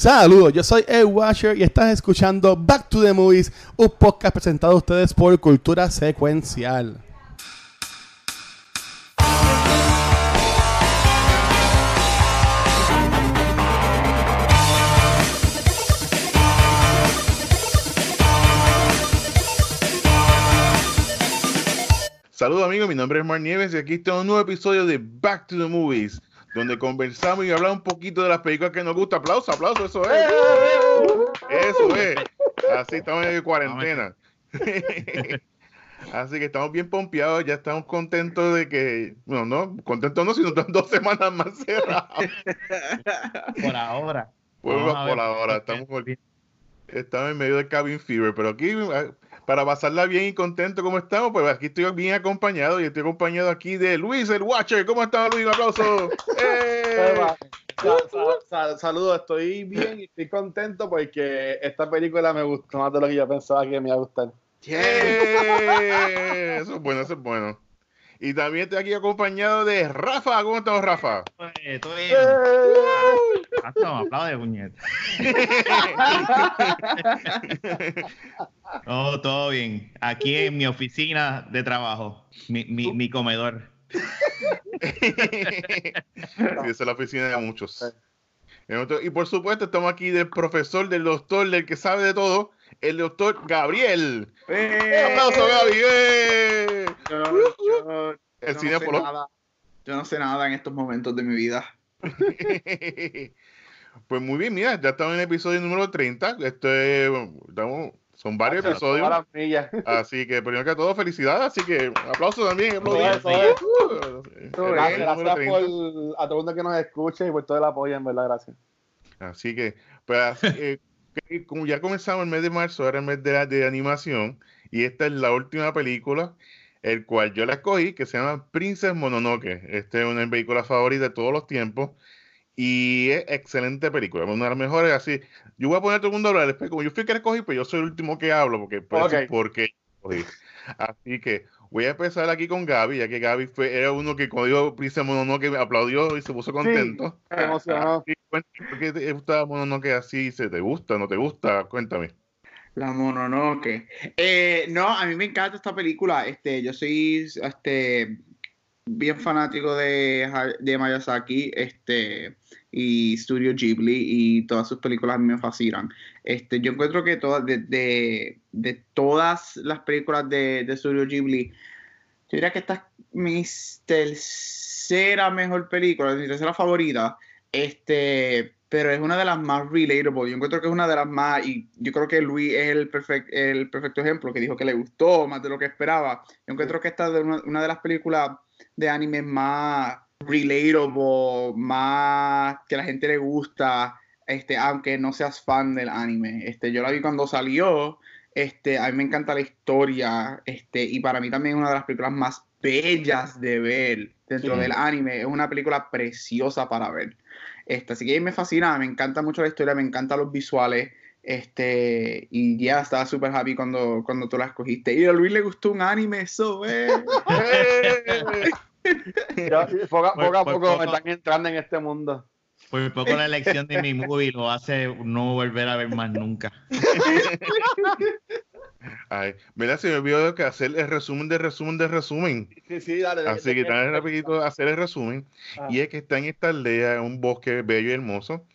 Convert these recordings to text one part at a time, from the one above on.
Saludos, yo soy Ed Washer y estás escuchando Back to the Movies, un podcast presentado a ustedes por Cultura Secuencial. Saludos amigos, mi nombre es Mar Nieves y aquí está un nuevo episodio de Back to the Movies, donde conversamos y hablamos un poquito de las películas que nos gustan. Aplauso, aplauso, eso es. Eso es. Así estamos en cuarentena. Así que estamos bien pompeados, ya estamos contentos de que, bueno, no, contentos no, sino están dos semanas más cerrados. Por ahora. A por ahora, estamos, estamos en medio del cabin fever, pero aquí, eh, para pasarla bien y contento como estamos, pues aquí estoy bien acompañado y estoy acompañado aquí de Luis el Watcher. ¿Cómo está Luis? Un aplauso. ¡Eh! Sa- sa- sa- Saludos, estoy bien y estoy contento porque esta película me gustó más de lo que yo pensaba que me iba a gustar. ¡Eh! Eso es bueno, eso es bueno. Y también estoy aquí acompañado de Rafa. ¿Cómo estamos, Rafa? Oye, todo bien. Hasta me aplaude, puñeta. No, todo bien. Aquí en mi oficina de trabajo, mi, mi, mi comedor. Esa es la oficina de muchos. Y por supuesto, estamos aquí del profesor, del doctor, del que sabe de todo, el doctor Gabriel. Un aplauso, Gaby. ¡Eh! Yo El yo no cinéfilo. sé nada. Yo no sé nada en estos momentos de mi vida. Pues muy bien, mira, ya estamos en el episodio número 30. Este, estamos- son varios episodios. Así que primero que todo, felicidades. Así que aplausos también. aplausos. Uh, Gracias 30. por a todo el mundo que nos escuche y por todo el apoyo, en verdad, gracias. Así que, pues, así, eh, que como ya comenzamos el mes de marzo, ahora el mes de, de animación, y esta es la última película, el cual yo la escogí, que se llama Princess Mononoke. Esta es una películas favoritas de todos los tiempos, y es excelente película, una de las mejores, así. Yo voy a poner a todo el mundo a hablar, después, como yo fui el que la escogí, pues yo soy el último que hablo, porque puede Ok. decir por qué yo escogí. Así que voy a empezar aquí con Gaby, ya que Gaby fue, era uno que cuando dijo Princess Mononoke aplaudió y se puso contento. Me emocionó. Sí, cuéntame, ¿por qué te gusta Mononoke así? ¿Se te gusta? ¿No te gusta? Cuéntame. La Mononoke. Eh, no, a mí me encanta esta película. Este, yo soy este bien fanático de, de Miyazaki, este, y Studio Ghibli, y todas sus películas me fascinan. Este, yo encuentro que todas, de, de- de todas las películas de, de Studio Ghibli, yo diría que esta es mi tercera mejor película, mi tercera favorita. Este, pero es una de las más relatable. Yo encuentro que es una de las más, y yo creo que Luis es el, perfect- el perfecto ejemplo, que dijo que le gustó más de lo que esperaba. Yo encuentro que esta es una, una de las películas de anime más relatable, más que a la gente le gusta, este, aunque no seas fan del anime. Este, yo la vi cuando salió, este, a mí me encanta la historia, este, y para mí también es una de las películas más bellas de ver dentro Sí. del anime. Es una película preciosa para ver. Este, así que me fascina, me encanta mucho la historia, me encantan los visuales. Este, y ya estaba súper happy cuando, cuando tú la escogiste. Y a Luis le gustó un anime, eso, eh. Poco, a- Por- poco a por poco poco. me están entrando en este mundo. Por poco la elección de mi movie lo hace no volver a ver más nunca. Ay, ¿verdad? Se me olvidó que hacer el resumen de resumen de resumen. Sí, sí, dale. Así que tan rapidito hacer el resumen. Ah. Y es que está en esta aldea, en un bosque bello y hermoso.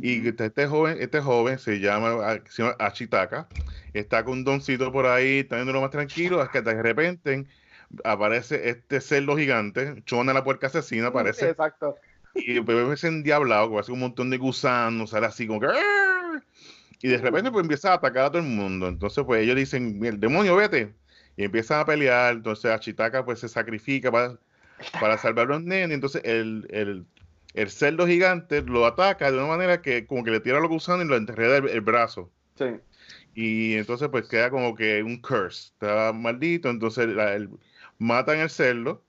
Y está este joven, este joven se llama, se llama Achitaka. Está con un doncito por ahí, está viendo lo más tranquilo, hasta que de repente aparece este cerdo gigante, Chona la puerca asesina, aparece. Exacto. Y el bebé es endiablado, que hace un montón de gusanos, sale así como que... Y de repente pues empieza a atacar a todo el mundo. Entonces pues ellos dicen, el demonio, vete. Y empiezan a pelear. Entonces Achitaka pues se sacrifica para, para salvar a los nenes. Entonces el, el, el cerdo gigante lo ataca de una manera que como que le tira los gusanos y lo enterreda el, el brazo. Sí. Y entonces pues queda como que un curse. Está maldito. Entonces la- el- matan el cerdo.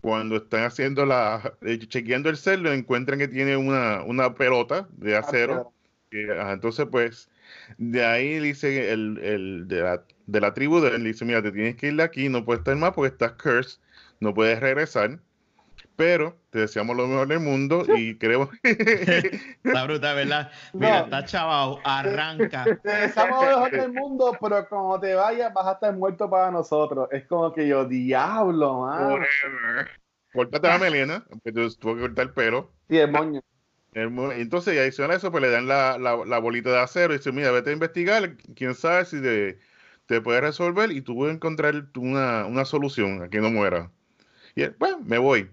Cuando están haciendo la, eh, chequeando el cerdo, encuentran que tiene una, una pelota de acero. Que, ajá, entonces, pues, de ahí dice el, el de, la, de la tribu de él, dice, mira, te tienes que ir de aquí, no puedes estar más porque estás cursed, no puedes regresar. pero te deseamos lo mejor del mundo y queremos... Está brutal, ¿verdad? Mira, No. está chavado, arranca. Te deseamos lo mejor del mundo, pero cuando te vayas vas a estar muerto para nosotros. Es como que yo, diablo. Forever. Córtate la melena, que tú tuvo que cortar el pelo. Sí, el moño. Entonces, y adicional a eso, pues le dan la, la, la bolita de acero y dicen, mira, vete a investigar, quién sabe si te, te puede resolver y tú puedes encontrar una, una solución a que no muera. Y él, pues, me voy.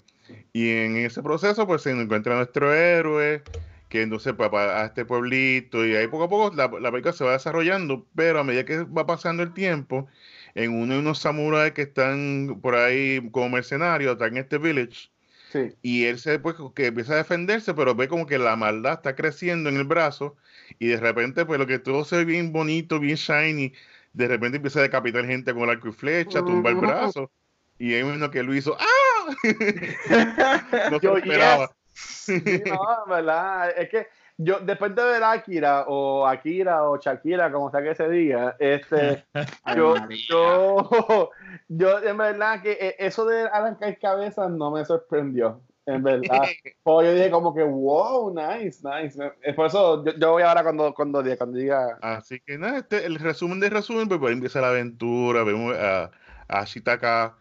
Y en ese proceso, pues se encuentra nuestro héroe, que entonces pues, a este pueblito, y ahí poco a poco la, la película se va desarrollando, pero a medida que va pasando el tiempo, en uno de unos samuráis que están por ahí como mercenarios, están en este village, Sí. y él se pues que empieza a defenderse, pero ve como que la maldad está creciendo en el brazo y de repente pues lo que todo se ve bien bonito, bien shiny, de repente empieza a decapitar gente con el arco y flecha, tumba el brazo y ahí uno que lo hizo, ¡ah! no se Yo, lo esperaba. Sí, no, en verdad. Es que yo, después de ver Akira o Akira o Shakira, como sea que se diga, este, yo, yo, yo, en verdad que eh, eso de arrancar cabezas no me sorprendió. En verdad. Porque yo dije como que, wow, nice, nice. Es por eso yo, yo voy ahora cuando, cuando, diga, cuando diga, Así que nada, este, el resumen del resumen, pues, pues, empieza la aventura, vemos a, a Shitaka,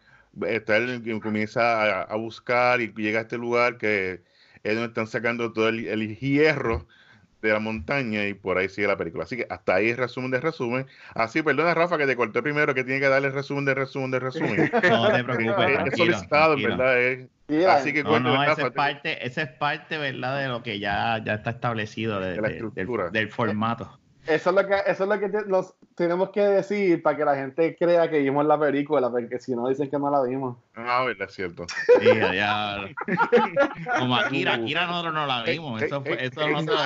está él que comienza a, a buscar y llega a este lugar que es donde están sacando todo el, el hierro de la montaña y por ahí sigue la película. Así que hasta ahí el resumen del resumen. Así, perdona Rafa que te corté primero, que tiene que darle el resumen del resumen del resumen. No te preocupes. es solicitado, tranquilo. ¿verdad? Es- mira, así que No, cuéntame, no, esa es parte, esa es parte, ¿verdad? De lo que ya, ya está establecido de- De la de- del- estructura. del, formato. Eso es lo que, eso es lo que te- nos tenemos que decir para que la gente crea que vimos la película, porque si no dicen que no la vimos. Ah, verdad, es cierto. Sí, ya. Como Akira, Akira nosotros no la vimos. Eso fue, eso nosotros,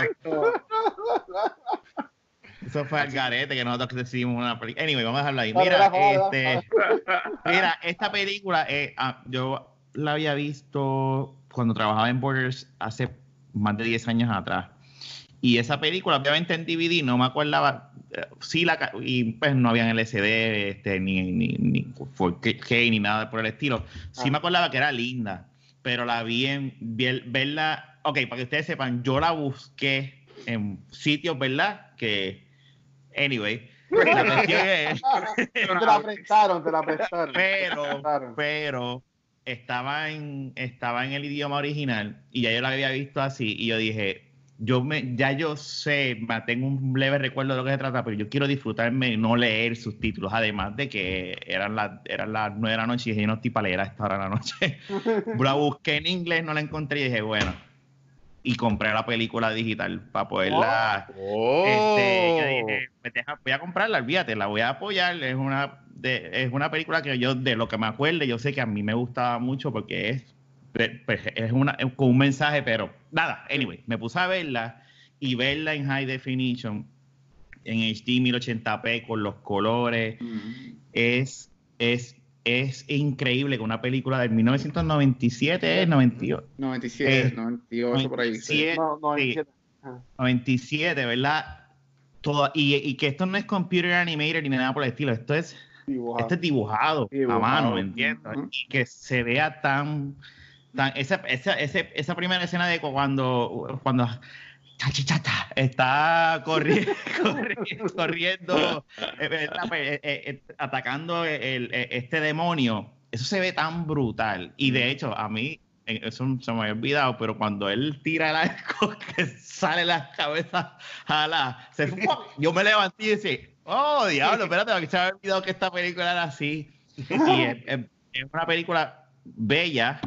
eso fue al garete que nosotros decidimos una película. Anyway, vamos a dejarlo ahí. Mira, este, mira, esta película, eh, ah, yo la había visto cuando trabajaba en Borders hace más de 10 años atrás. Y esa película, obviamente en DVD, no me acordaba, eh, sí la, y pues no habían LCD, este, ni, ni, ni 4K, ni nada por el estilo. Sí Ah. me acordaba que era linda, pero la vi en, ver- verla, ok, para que ustedes sepan, yo la busqué en sitios, ¿verdad? Que, anyway, la es, te la prestaron, te la prestaron. pero, pero estaba en, estaba en el idioma original y ya yo la había visto así y yo dije, yo me, ya yo sé, tengo un leve recuerdo de lo que se trata, pero yo quiero disfrutarme y no leer subtítulos, además de que eran las eran las nueve de la noche y dije, yo no estoy para leer a esta hora de la noche. la busqué en inglés, no la encontré y dije, bueno, y compré la película digital para poderla... Oh. Este, yo dije, pues deja- voy a comprarla, olvídate, la voy a apoyar. Es una, de- es una película que yo, de lo que me acuerde, yo sé que a mí me gustaba mucho porque es, pues, es, una, con un mensaje, pero nada, anyway, me puse a verla y verla en high definition, en HD 1080p, con los colores, Mm. es, es, es increíble que una película del 1997, ¿es? 98, 97, Eh, 98 por ahí. sí. 97, No, no, sí. 27. Ajá. 97, ¿verdad? Todo, y, y que esto no es computer animated ni nada por el estilo, esto es, Dibujado. esto es dibujado, Dibujado. a mano, ¿me entiendes? Ujú. Y que se vea tan, tan esa, esa, esa primera escena de cuando, cuando Chachichata está corri- corri- corriendo, eh, ¿verdad? Pues, eh, eh, eh, atacando el- el- este demonio, eso se ve tan brutal. Y de hecho, a mí, eh, eso se me había olvidado, pero cuando él tira el arco, que sale las cabezas jala, se ¡fuap! yo me levanté y decía, oh, diablo, espérate, se me había olvidado que esta película era así. Y es una película bella,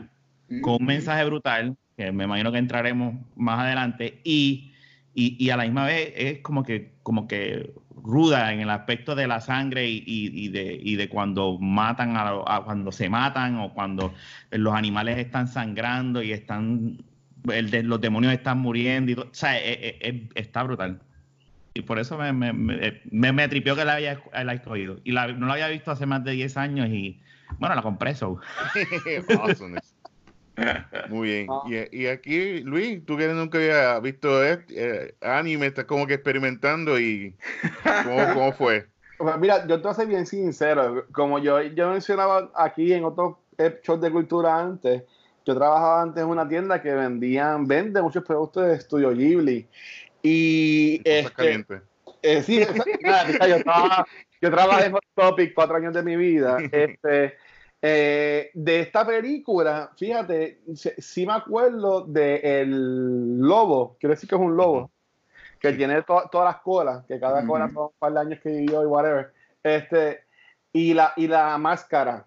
con un mensaje brutal, que me imagino que entraremos más adelante, y, y, y a la misma vez es como que, como que ruda en el aspecto de la sangre y, y- de, y de cuando matan a, a cuando se matan o cuando los animales están sangrando y están el de- los demonios están muriendo y todo. o sea, es- es- es- está brutal. Y por eso me, me, me, me tripió que la haya la escogido. Y la- no la había visto hace más de 10 años y bueno, la compré so. Muy bien. Ah. Y, y aquí, Luis, tú que nunca había visto este, eh, anime, estás como que experimentando y ¿cómo, cómo fue? Pues mira, yo te voy a ser bien sincero. Como yo, yo mencionaba aquí en otros eh, shows de cultura antes, yo trabajaba antes en una tienda que vendían, vende muchos productos de Estudio Ghibli. Y este, eh, sí, yo, trabajaba- yo trabajé en Hot Topic cuatro años de mi vida. Este, eh, de esta película, fíjate, sí, sí me acuerdo de el lobo, quiero decir que es un lobo, que tiene to- todas las colas, que cada cola son un par de años que vivió y whatever. Este, y la, y la máscara.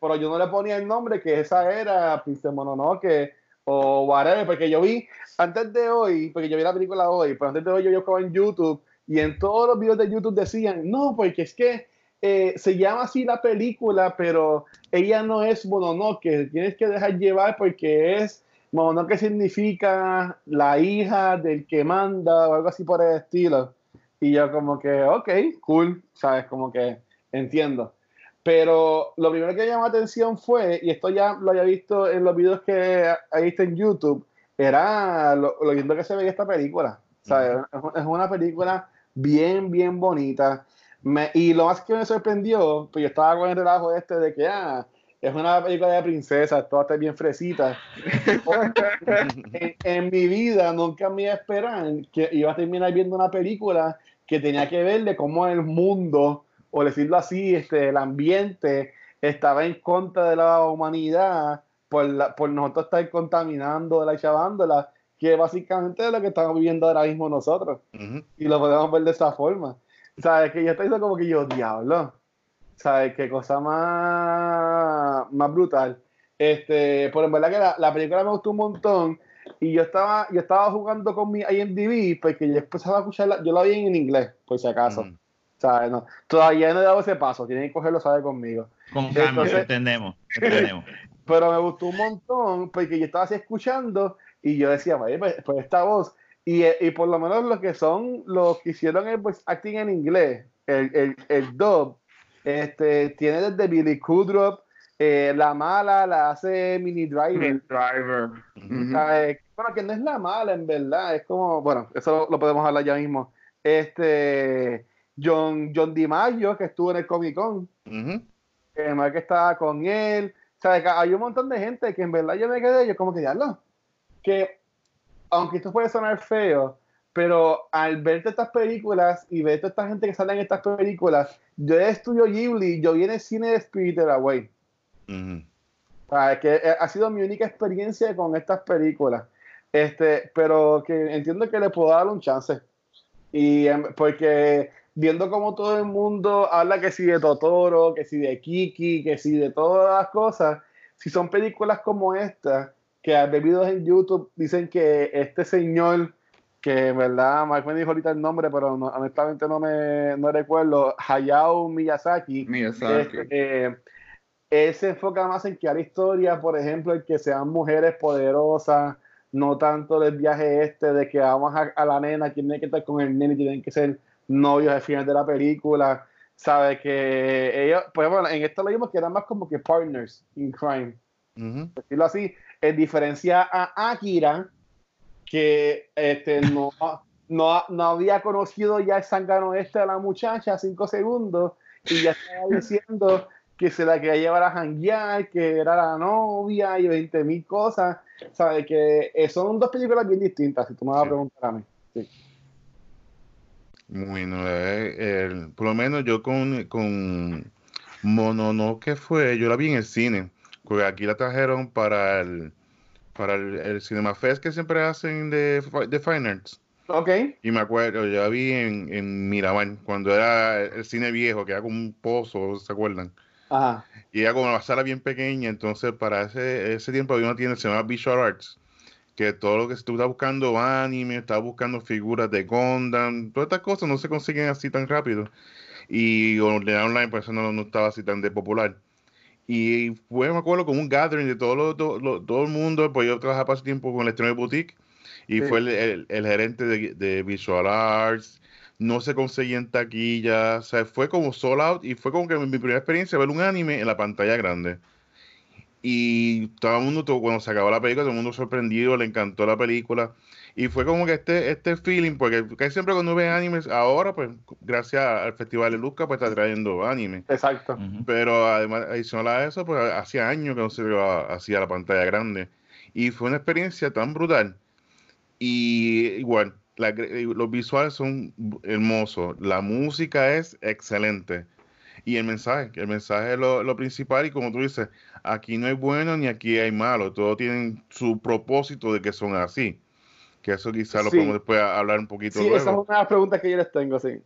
Pero yo no le ponía el nombre que esa era Princess Mononoke o whatever, porque yo vi antes de hoy, porque yo vi la película hoy, pero antes de hoy yo buscaba en YouTube y en todos los videos de YouTube decían, no, porque es que eh, se llama así la película, pero ella no es Mononoke, tienes que dejar llevar porque es Mononoke significa la hija del que manda o algo así por el estilo. Y yo como que, ok, cool, ¿sabes? Como que entiendo. Pero lo primero que llamó la atención fue, y esto ya lo había visto en los videos que hay visto en YouTube, era lo, lo lindo que se veía esta película. ¿sabes? Es una película bien, bien bonita. Me- y lo más que me sorprendió, pues yo estaba con el relajo este de que, ah, es una película de princesas, todas están bien fresitas. en, en mi vida nunca me iba a esperar que iba a terminar viendo una película que tenía que ver de cómo el mundo, o decirlo así, este, el ambiente estaba en contra de la humanidad por, la- por nosotros estar contaminándola y chavándola, que básicamente es lo que estamos viviendo ahora mismo nosotros Ujú. y lo podemos ver de esa forma. ¿Sabes? Que yo estoy como que yo, diablo. ¿Sabes? Qué cosa más, más brutal. Este, pero en verdad que la, la película me gustó un montón. Y yo estaba, yo estaba jugando con mi IMDb porque yo empezaba a escucharla, yo la vi en inglés, por si acaso. Ujú. ¿Sabes? No, todavía no he dado ese paso, tienen que cogerlo, ¿sabes? Conmigo. Con cambio, Entonces- entendemos, entendemos. pero me gustó un montón porque yo estaba así escuchando y yo decía, "Vaya, pues, pues esta voz. Y, eh, y por lo menos los que son los que hicieron el voice acting en inglés, el, el, el dub, este, tiene desde Billy Kudrop, eh, la mala la hace Mini Driver. Driver. Ujú. Ujú. ¿sabes? Bueno, que no es la mala en verdad, es como, bueno, eso lo, lo podemos hablar ya mismo. Este, John, John DiMaggio, que estuvo en el Comic Con, Ujú. que Mark estaba con él. O sea, que hay un montón de gente que en verdad yo me quedé, yo como que diablo, que aunque esto puede sonar feo, pero al verte estas películas y ver toda esta gente que sale en estas películas, yo de estudio Ghibli, yo vi en el cine de Spirited Away. O sea, que eh, ha sido mi única experiencia con estas películas. Este, pero que entiendo que le puedo dar un chance. Y em, porque viendo como todo el mundo habla que si de Totoro, que si de Kiki, que si de todas las cosas, si son películas como esta, que hay videos en YouTube dicen que este señor, que en verdad, Mike me dijo ahorita el nombre, pero no- honestamente no me no recuerdo, Hayao Miyazaki, Miyazaki. este, eh, él se enfoca más en crear historias, por ejemplo, en que sean mujeres poderosas, no tanto del viaje este de que vamos a, a la nena, quien tiene que estar con el nene tienen que ser novios al final de la película. Sabe que ellos, pues bueno, en esto lo vimos que eran más como que partners in crime, Ujú. por decirlo así, en diferencia a Akira, que este, no, no, no había conocido ya el zángano este a la muchacha cinco segundos y ya estaba diciendo que se la quería llevar a janguear, que era la novia y 20 mil cosas. ¿Sabes? Que eh, son dos películas bien distintas, si tú me vas a Sí. preguntar a mí. Bueno, eh, el- por lo menos yo con, con Mononoke fue, yo la vi en el cine, porque aquí la trajeron para el, para el, el Cinema Fest que siempre hacen de, de Fine Arts. Ok. Y me acuerdo, yo la vi en, en Miramar, cuando era el cine viejo, que era como un pozo, ¿se acuerdan? Ajá. Y era como una sala bien pequeña, entonces para ese, ese tiempo había una tienda que se llama Visual Arts, que todo lo que tú estás buscando anime, estás buscando figuras de Gundam, todas estas cosas no se consiguen así tan rápido. Y online, pues eso no, no estaba así tan de popular. Y fue, me acuerdo, como un gathering de todo, lo- todo, todo el mundo, pues yo trabajaba ese tiempo con Electronic Boutique, y Sí. fue el, el- el gerente de, de Visual Arts, no se conseguía en taquilla, o sea, fue como sold out y fue como que mi primera experiencia ver un anime en la pantalla grande. Y todo el mundo, todo- cuando se acabó la película, todo el mundo sorprendido, le encantó la película. Y fue como que este, este feeling, porque casi siempre cuando ves animes, ahora, pues, gracias al Festival de Luca, pues está trayendo anime. Exacto. Pero además, adicional a eso, pues hacía años que no se iba hacia la pantalla grande. Y fue una experiencia tan brutal. Y igual, la gr- los visuales son hermosos, la música es excelente. Y el mensaje, el mensaje es lo, lo principal. Y como tú dices, aquí no hay bueno ni aquí hay malo. Todos tienen su propósito de que son así. Que eso quizás lo Sí. podemos después hablar un poquito Sí, esa es luego. una de las preguntas que yo les tengo, sí.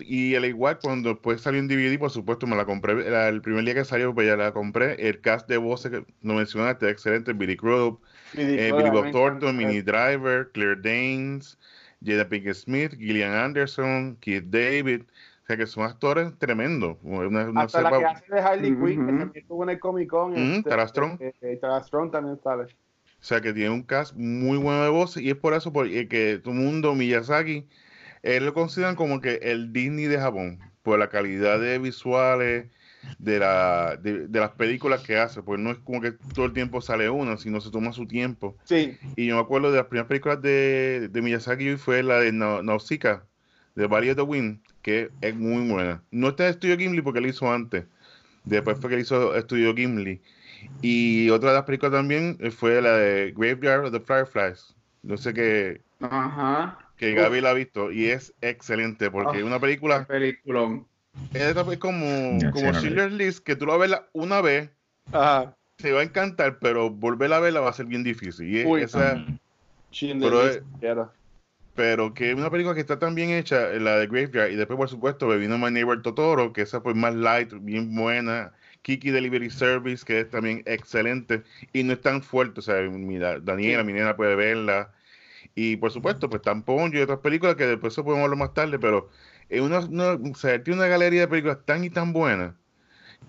Y al igual, cuando después salió en DVD, por supuesto, me la compré. Era el primer día que salió, pues ya la compré. El cast de voces que no mencionaste, excelente. Billy Crudup, eh, Billy Bob Thornton, Minnie Driver, Claire Danes, Jada Pinkett Smith, Gillian Anderson, Keith David. O sea que son actores tremendos. Una, una Hasta la cepa- que hace de Harley Quinn, que también estuvo en el Comic Con. este, Ujú, Tara Strong. eh, eh, Tara Strong también sale. O sea, que tiene un cast muy bueno de voces y es por eso por- eh, que todo el mundo, Miyazaki, él lo consideran como que el Disney de Japón, por la calidad de visuales, de, la, de, de las películas que hace, pues no es como que todo el tiempo sale una, sino se toma su tiempo. Sí, Y yo me acuerdo de las primeras películas de, de Miyazaki fue la de Nau- Nausicaa, de Valley of the Wind, que es muy buena. No está en Estudio Gimli porque él hizo antes. Después fue que hizo Estudio Gimli. Y otra de las películas también eh, fue la de Graveyard of the Fireflies. No sé qué, Ajá. que Gaby la ha visto y es excelente porque es una película, Peliculón. es, es como, Ya, sí, como no List, que tú la ves la- una vez, ajá. te va a encantar, pero volver a verla va a ser bien difícil. Y es- Uy, esa- Pero, quiero. pero que es una película que está tan bien hecha, la de Graveyard, y después, por supuesto, vino My Neighbor Totoro, que esa fue más light, bien buena. Kiki Delivery Service, que es también excelente y no es tan fuerte. O sea, mira, Daniela, Sí. mi nena puede verla. Y por supuesto, pues Tampón y otras películas que después podemos hablar más tarde, pero es una, una- o sea, tiene una galería de películas tan y tan buenas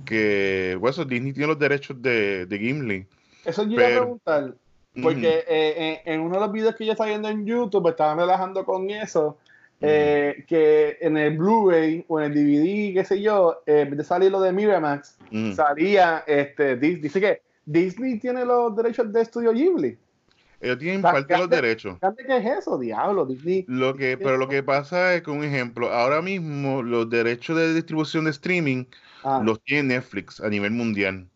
que, pues, eso, Disney tiene los derechos de, de Gimli. Eso yo iba a preguntar. Porque eh, en, en uno de los videos que yo estaba viendo en YouTube, estaban relajando con eso, eh, que en el Blu-ray o en el DVD, qué sé yo, eh, en vez de salir lo de Miramax, Mm, salía, este, dice que Disney tiene los derechos de Estudio Ghibli. Ellos tienen parte de los derechos. ¿Qué es eso? Diablo, Disney. Lo que, pero lo que pasa es que, un ejemplo, ahora mismo los derechos de distribución de streaming Ah, los tiene Netflix a nivel mundial,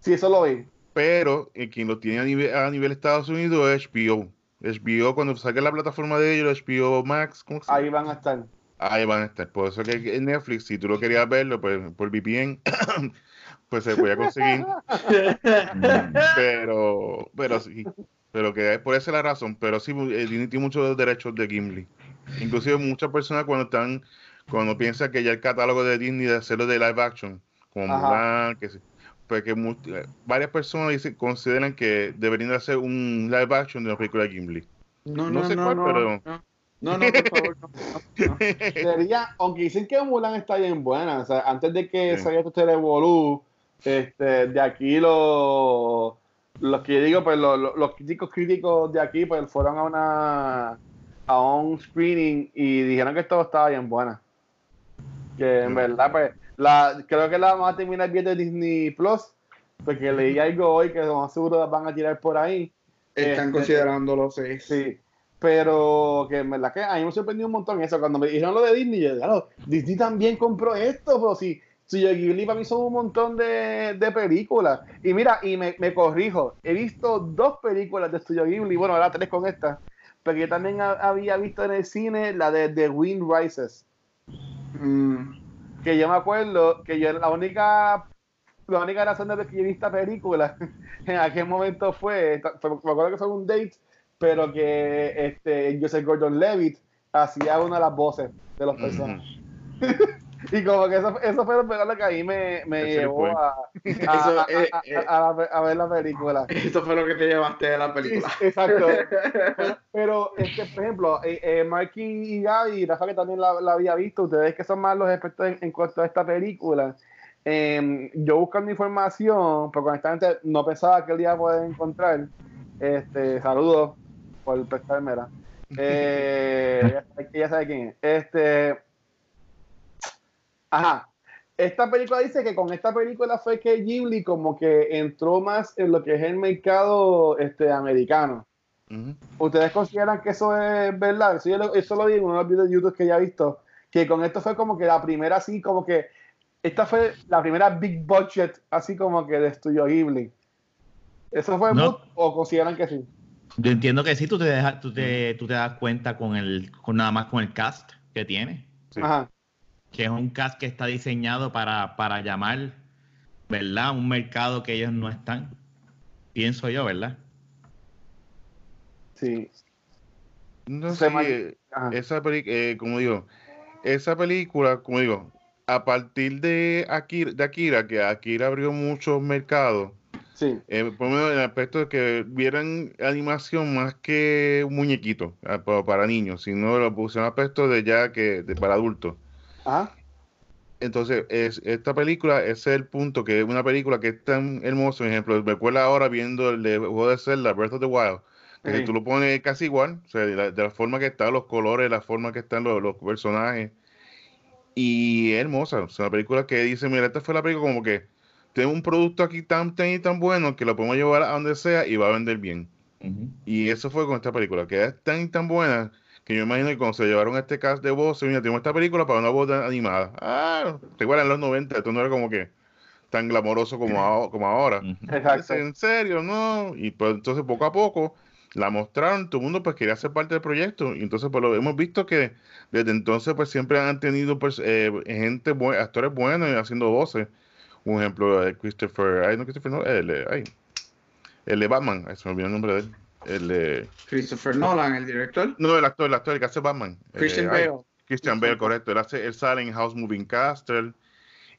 sí, eso lo vi. pero eh, quien los tiene a nivel, a nivel Estados Unidos es HBO. HBO, cuando saque la plataforma de ellos, HBO Max, ¿cómo se llama? Ahí van a estar. Ahí van a estar. Por eso que en Netflix, si tú lo querías verlo pues, por VPN, pues se podía conseguir. pero, pero sí. Pero que por esa es la razón. Pero sí, eh, Disney tiene muchos derechos de Gimli. Inclusive muchas personas cuando están, cuando piensan que ya el catálogo de Disney de hacerlo de live action, como. Mulan, que sí, pues que mu- eh, varias personas dicen- consideran que deberían de hacer un live action de la película de Gimli. No, No no, sé no, cuál, no, pero- no. No, no, por favor, no, no. Sería, aunque dicen que Mulan está bien buena, o sea, antes de que Sí. saliera este Revolú, este, de aquí los, los que yo digo, pues los, los- críticos críticos de aquí, pues fueron a una a un screening y dijeron que todo estaba bien buena. Que en verdad, pues, la, creo que la vamos a terminar viendo de Disney Plus, porque leí algo hoy que lo más seguro van a tirar por ahí. Están Este, considerándolo, sí. Sí, pero que en verdad que a mí me sorprendió un montón eso. Cuando me dijeron lo de Disney, yo claro, Disney también compró esto, pero si Studio Ghibli para mí son un montón de, de películas. Y mira, y me, me corrijo, he visto dos películas de Studio Ghibli, bueno, ahora tres con esta, pero yo también ha- había visto en el cine la de The Wind Rises, Mm, que yo me acuerdo que yo la única la única razón de que yo vi esta película en aquel momento fue, fue- me acuerdo que fue un date, pero que este Joseph Gordon Levitt hacía una de las voces de los personajes. Y como que eso, eso fue lo peor que a mí me, me llevó a, a, Eso, a- eh, a- eh. a- a- a ver la película. Eso fue lo que te llevaste de la película. Exacto. Pero, pero, este, por ejemplo, eh, eh, Marky y Gaby, y Rafa que también la, la había visto, ustedes que son más los expertos en, en cuanto a esta película, eh, yo buscando información, porque honestamente no pensaba que el día poder encontrar, este, saludos por prestármela. Eh, sabe- ella sabe quién es. Este, ajá. Esta película dice que con esta película fue que Ghibli como que entró más en lo que es el mercado este, americano. ¿Ustedes consideran que eso es verdad? Eso, yo lo, eso lo vi en uno de los videos de YouTube que ya he visto, que con esto fue como que la primera así, como que esta fue la primera big budget así como que de Estudio Ghibli. ¿Eso fue No. o consideran que sí? Yo entiendo que sí, tú te, dejas- tú te, tú te das cuenta con el, con nada más con el cast que tiene, Sí. Ajá. Que es un cast que está diseñado para, para llamar, ¿verdad? Un mercado que ellos no están. Pienso yo, ¿verdad? Sí. No sé, eh, esa película, como digo, esa película, como digo, a partir de Akira, de Akira que Akira abrió muchos mercados, Sí. eh, por lo menos en el aspecto de que vieran animación más que un muñequito ah, pa- para, niños, sino lo pusieron aspecto de ya que de, para adultos. Ajá. Entonces, es, esta película, ese es el punto, que es una película que es tan hermosa, por ejemplo, me acuerdo ahora viendo el de juego de Zelda, Breath of the Wild, que Sí. tú lo pones casi igual, o sea, de la, de la forma que están los colores, la forma que están los, los personajes, y es hermosa, o sea, una película que dice, mira, esta fue la película como que tengo un producto aquí tan, tan y tan bueno que lo podemos llevar a donde sea y va a vender bien. Y eso fue con esta película, que es tan y tan buena que yo imagino que cuando se llevaron este cast de voz, mira, tenemos esta película para una voz animada. Ah, te acuerdas en los 90, esto no era como que tan glamoroso como, como ahora. Exacto. En serio, no. Y pues entonces poco a poco la mostraron, todo el mundo pues quería ser parte del proyecto. Y entonces pues lo hemos visto que desde entonces pues siempre han tenido pues, eh, gente, bu- actores buenos haciendo voces. Un ejemplo, eh, Christopher, ay, no Christopher, no, el, eh, ay, el de Batman, ay, se me olvidó el nombre de él. El, eh, Christopher Nolan, el director. no, el actor, el actor el que hace Batman. eh, Christian ay, Bale. Christian Bale, correcto. Él, hace, él sale en House Moving Castle.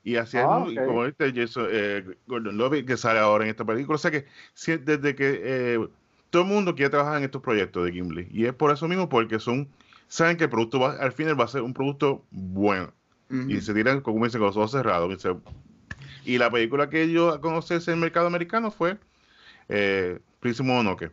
Y así Ah, es, ok. como este Jason, eh, Gordon Levitt, que sale ahora en esta película. O sea que si- desde que eh, todo el mundo quiere trabajar en estos proyectos de Gimli. Y es por eso mismo, porque son saben que el producto va, al final va a ser un producto bueno. Y se tiran, como dicen, con los ojos cerrados. Y, se- y la película que yo conocí en el mercado americano fue eh, Príncipe Mononoke.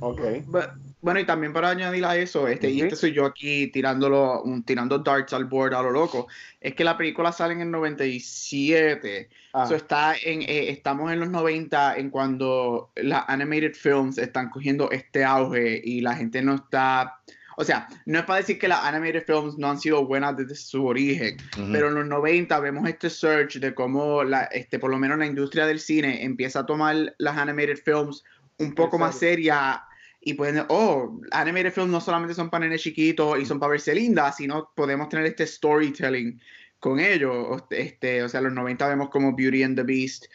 Ok. Bu- Bueno, y también para añadir a eso, este, y Ujú. este soy yo aquí tirándolo, un- tirando darts al board a lo loco, es que la película sale en el 97. Ah, So, está en, eh, estamos en los 90 en cuando las animated films están cogiendo este auge y la gente no está... O sea, no es para decir que las animated films no han sido buenas desde su origen, Ujú. pero en los 90 vemos este search de cómo, la, este, por lo menos la industria del cine empieza a tomar las animated films un poco más serias y pueden, oh, animated films no solamente son para nenes chiquitos y son para verse lindas, sino podemos tener este storytelling con ellos. Este, o sea, los 90 vemos como Beauty and the Beast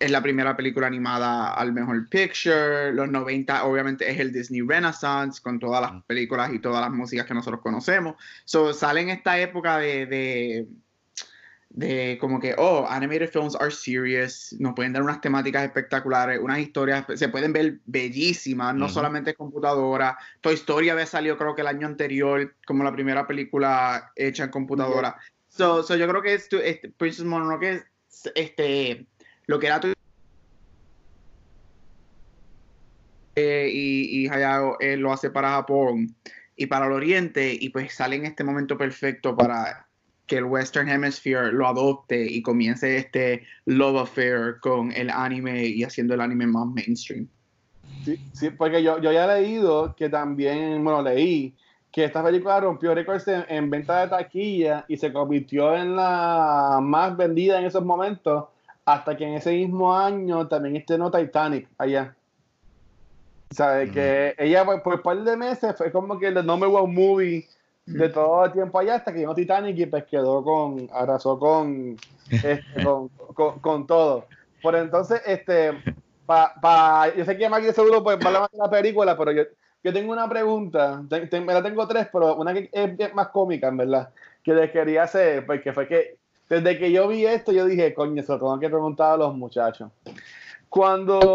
es la primera película animada al mejor picture. Los 90 obviamente es el Disney Renaissance con todas las películas y todas las músicas que nosotros conocemos. So, sale en esta época de, de, de como que, oh, animated films are serious, nos pueden dar unas temáticas espectaculares, unas historias, se pueden ver bellísimas, no Ujú. solamente en computadora. Toy Story había salido creo que el año anterior como la primera película hecha en computadora. So, so yo creo que esto, este, Princess Mononoke es, este, lo que era tu eh, y, y Hayao eh, lo hace para Japón y para el Oriente y pues sale en este momento perfecto para que el Western Hemisphere lo adopte y comience este love affair con el anime y haciendo el anime más mainstream. sí, sí, porque yo, yo ya he leído que también, bueno, leí que esta película rompió récords en, en venta de taquilla y se convirtió en la más vendida en esos momentos, hasta que en ese mismo año también estrenó Titanic allá. O sea, de que ella por, por un par de meses fue como que el number one movie de todo el tiempo allá hasta que llegó Titanic y pues quedó con, arrasó con, este, con, con, con todo. Por entonces, este, pa, pa, yo sé que Maggie seguro pues va a de la película, pero yo, yo tengo una pregunta, me la tengo tres, pero una que es más cómica, en verdad, que les quería hacer, porque fue que desde que yo vi esto, yo dije, coño, eso lo tengo que preguntar a los muchachos.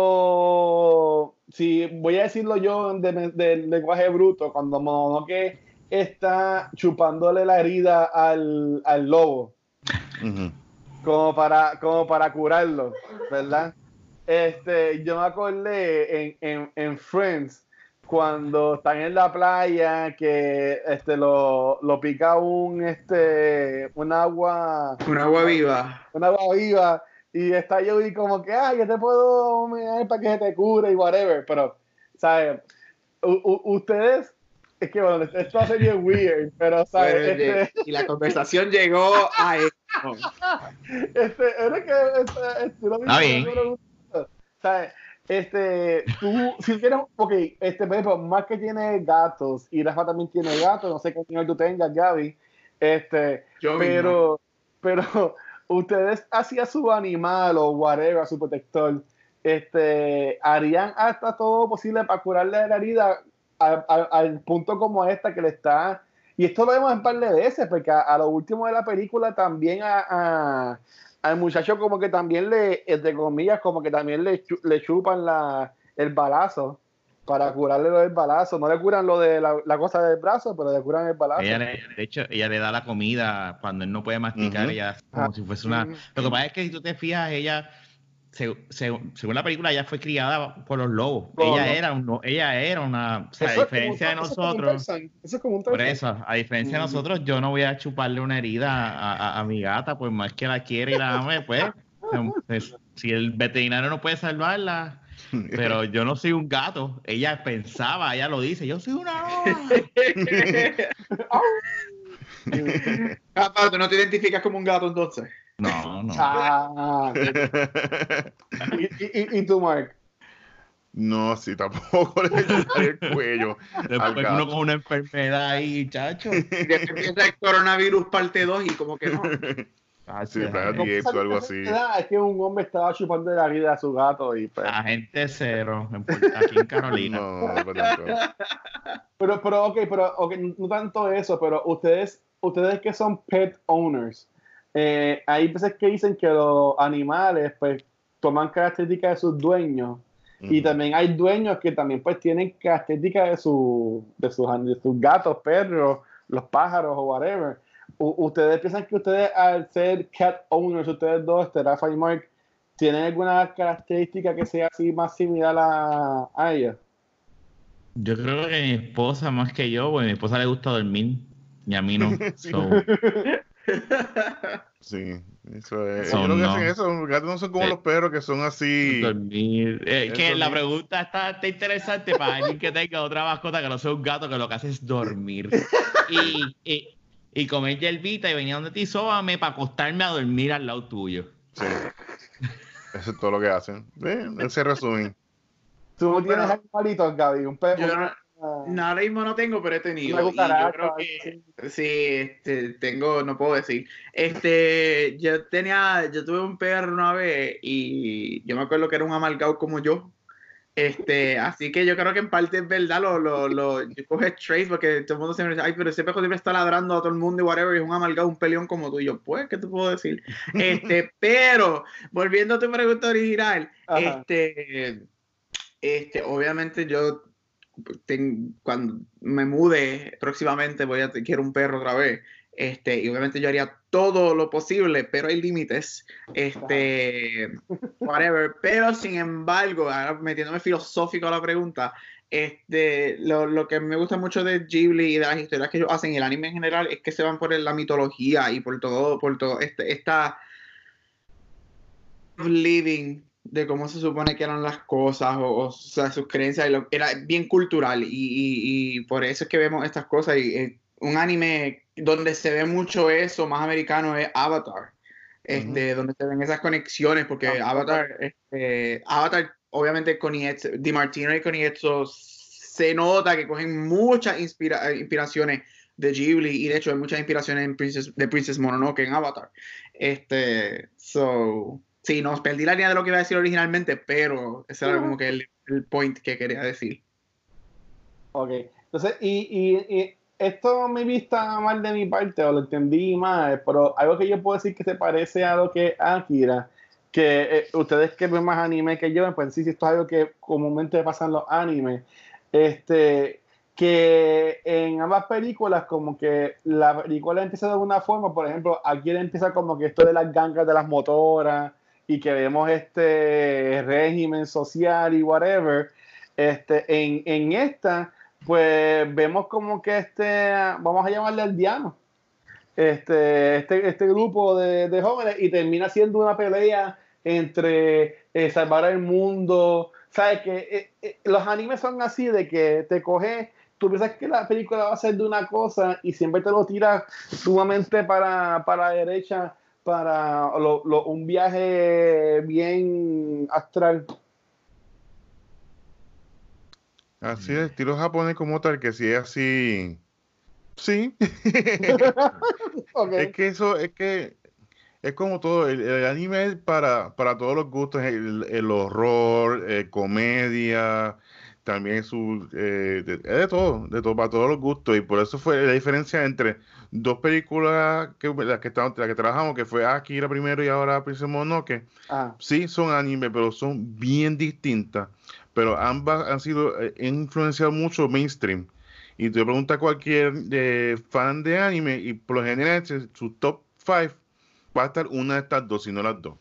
Cuando, si voy a decirlo yo de- del lenguaje bruto, cuando Mononoke está chupándole la herida al, al lobo, como para, como para curarlo, ¿verdad? Este, yo me acordé en, en, en Friends, cuando están en la playa, que este, lo, lo pica un, este, un agua, Un agua viva. un agua viva, y está yo y como que, ay, yo te puedo mirar para que se te cure y whatever, pero ¿sabes? U- u- ustedes, es que bueno, esto va a ser bien weird, pero, ¿sabes? Pero, Este, Y la conversación llegó a esto. este, es que este, este, lo bien. ¿sabes? Este, tú, si quieres, ok, este, por ejemplo, más que tiene gatos y Rafa también tiene gatos, no sé qué nivel tú tengas, Gaby, este, Yo mismo. pero, pero ustedes hacían su animal o whatever, su protector, este, harían hasta todo posible para curarle la herida a- a- al punto como esta que le está. Y esto lo vemos en par de veces, porque a, lo último de la película también a, al muchacho como que también le, entre comillas, como que también le, le chupan la, el balazo para curarle lo del balazo. No le curan lo de la, la cosa del brazo, pero le curan el balazo. Ella le, de hecho, ella le da la comida cuando él no puede masticar, Ujú. ella hace como Ah. si fuese una... Lo que pasa es que si tú te fijas, ella, seg- seg- según la película, ella fue criada por los lobos. Ella, era un, ella era una... O sea, a diferencia de un- eso es como un nosotros... Eso es como un Por eso, a diferencia de nosotros, yo no voy a chuparle una herida a, a- a mi gata, pues más que la quiere y la ame, pues. pues, si el veterinario no puede salvarla, pero yo no soy un gato. Ella pensaba, ella lo dice, yo soy una loba. Ah, pero tú no te identificas como un gato entonces. No, no. Ah, y, y, y- tú, Mark. no, sí, tampoco le el cuello. al Después gato. uno con una enfermedad ahí, chacho. Y después empieza el coronavirus parte 2 y como que no. Sí, ¿Cómo Gates o algo así. Ah, es que un hombre estaba chupando la vida a su gato y pues. Agente cero, en aquí en Carolina. No. Pero, pero, ok, pero, ok, no tanto eso, pero ustedes, ustedes que son pet owners, eh, hay veces que dicen que los animales, pues, toman características de sus dueños. Y también hay dueños que también, pues, tienen características de, su, de, sus, de sus gatos, perros, los pájaros o whatever. U- ¿Ustedes piensan que ustedes, al ser cat owners, ustedes dos, este, Rafa y Mark, tienen alguna característica que sea así más similar a, a ellos? Yo creo que mi esposa más que yo, porque a mi esposa le gusta dormir y a mí no. So, Sí, eso es. Son Yo creo que no. hacen eso. Los gatos no son como Sí. los perros que son así. dormir. Eh, Es que la pregunta está, está interesante para alguien que tenga otra mascota que no sea un gato que lo que hace es dormir. Y, y, y comer hierbita y venir donde ti, sóbame para acostarme a dormir al lado tuyo. Sí. Eso es todo lo que hacen. Eh, ese resumen. ¿Tú no tienes animalitos, Gaby? Un perro. Yo no, una- no, ahora mismo no tengo, pero he tenido. Y yo creo que sí, este, tengo, no puedo decir. Este, yo tenía, yo tuve un perro una vez y yo me acuerdo que era un amargado como yo. Este, así que yo creo que en parte es verdad, lo, lo, lo, yo coge trace porque todo el mundo siempre dice, ay, pero ese perro siempre está ladrando a todo el mundo y whatever, y es un amargado, un peleón como tú. Y yo, pues, ¿qué te puedo decir? Este, pero, volviendo a tu pregunta original, Ajá. este, este, obviamente yo ten- cuando me mude próximamente voy a quiero un perro otra vez. Este, y obviamente yo haría todo lo posible, pero hay límites. Este, whatever. Pero sin embargo, ahora metiéndome filosófico a la pregunta, este, lo, lo que me gusta mucho de Ghibli y de las historias que ellos hacen, y el anime en general, es que se van por la mitología y por todo, por todo este, esta living de cómo se supone que eran las cosas o, o sea, sus creencias y lo- era bien cultural y, y- y por eso es que vemos estas cosas y eh, un anime donde se ve mucho eso más americano es Avatar este donde se ven esas conexiones porque Avatar este, Avatar obviamente con Di Martino y Konietzko se nota que cogen muchas inspira- inspiraciones de Ghibli y de hecho hay muchas inspiraciones en Princess, de Princess Mononoke en Avatar este so Sí, no, perdí la línea de lo que iba a decir originalmente, pero ese era como que el, el point que quería decir. Ok. Entonces, y, y, y esto me vista mal de mi parte, o lo entendí mal, pero algo que yo puedo decir que se parece a lo que es Akira, que eh, ustedes que ven más anime que yo, pues sí, esto es algo que comúnmente pasa en los animes. Este, que en ambas películas, como que la película empieza de una forma, por ejemplo, aquí empieza como que esto de las gangas de las motoras y que vemos este régimen social y whatever. Este, en, en esta, pues vemos como que este, vamos a llamarle aldeano, este, este, este grupo de, de jóvenes y termina siendo una pelea entre eh, salvar el mundo ¿Sabes? Que eh, eh, los animes son así de que te coges, tú piensas que la película va a ser de una cosa y siempre te lo tiras sumamente para, para la derecha, para lo- lo- un viaje bien astral. Así de estilo japonés como tal, que si es así. Sí. Es que eso, es que es como todo, el, el anime es para, para todos los gustos, el, el horror, eh, comedia, también su, eh, de, es de todo, de todo, para todos los gustos, y por eso fue la diferencia entre dos películas que las que, las que trabajamos, que fue Akira primero y ahora Princess Mononoke, Ah, sí son anime, pero son bien distintas, pero ambas han sido, eh, influenciado mucho mainstream. Y te pregunta a cualquier eh, fan de anime, y por lo general su- su top 5 va a estar una de estas dos, si no las dos.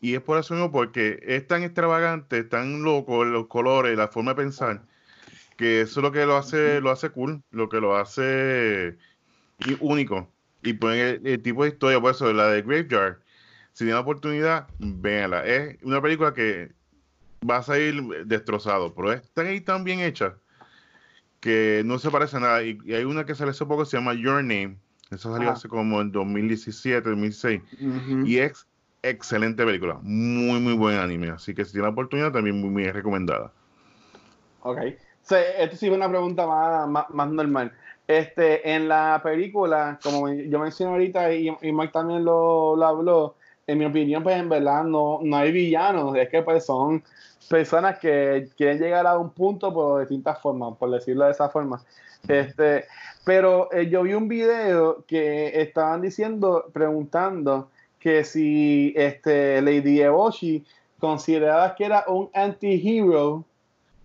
Y es por eso mismo, porque es tan extravagante, tan loco los colores, la forma de pensar, que eso es lo que lo hace, lo hace cool, lo que lo hace y único. Y pues el, el tipo de historia, por eso, la de Graveyard, si tiene la oportunidad, véanla. Es una película que vas a ir destrozado, pero es tan y tan bien hecha que no se parece a nada. Y, y hay una que sale hace poco que se llama Your Name. Eso salió hace como en 2017, 2016. Ujú. Y es excelente película. Muy, muy buen anime. Así que si tiene la oportunidad, también muy, muy recomendada. ok. So, esto sí es una pregunta más, más, más normal. Este, en la película, como yo mencioné ahorita y, y Mike también lo, lo habló, en mi opinión, pues en verdad no, no hay villanos, es que pues son personas que quieren llegar a un punto por distintas formas, por decirlo de esa forma. Este, pero eh, yo vi un video que estaban diciendo, preguntando que si este, Lady Eboshi consideraba que era un anti-hero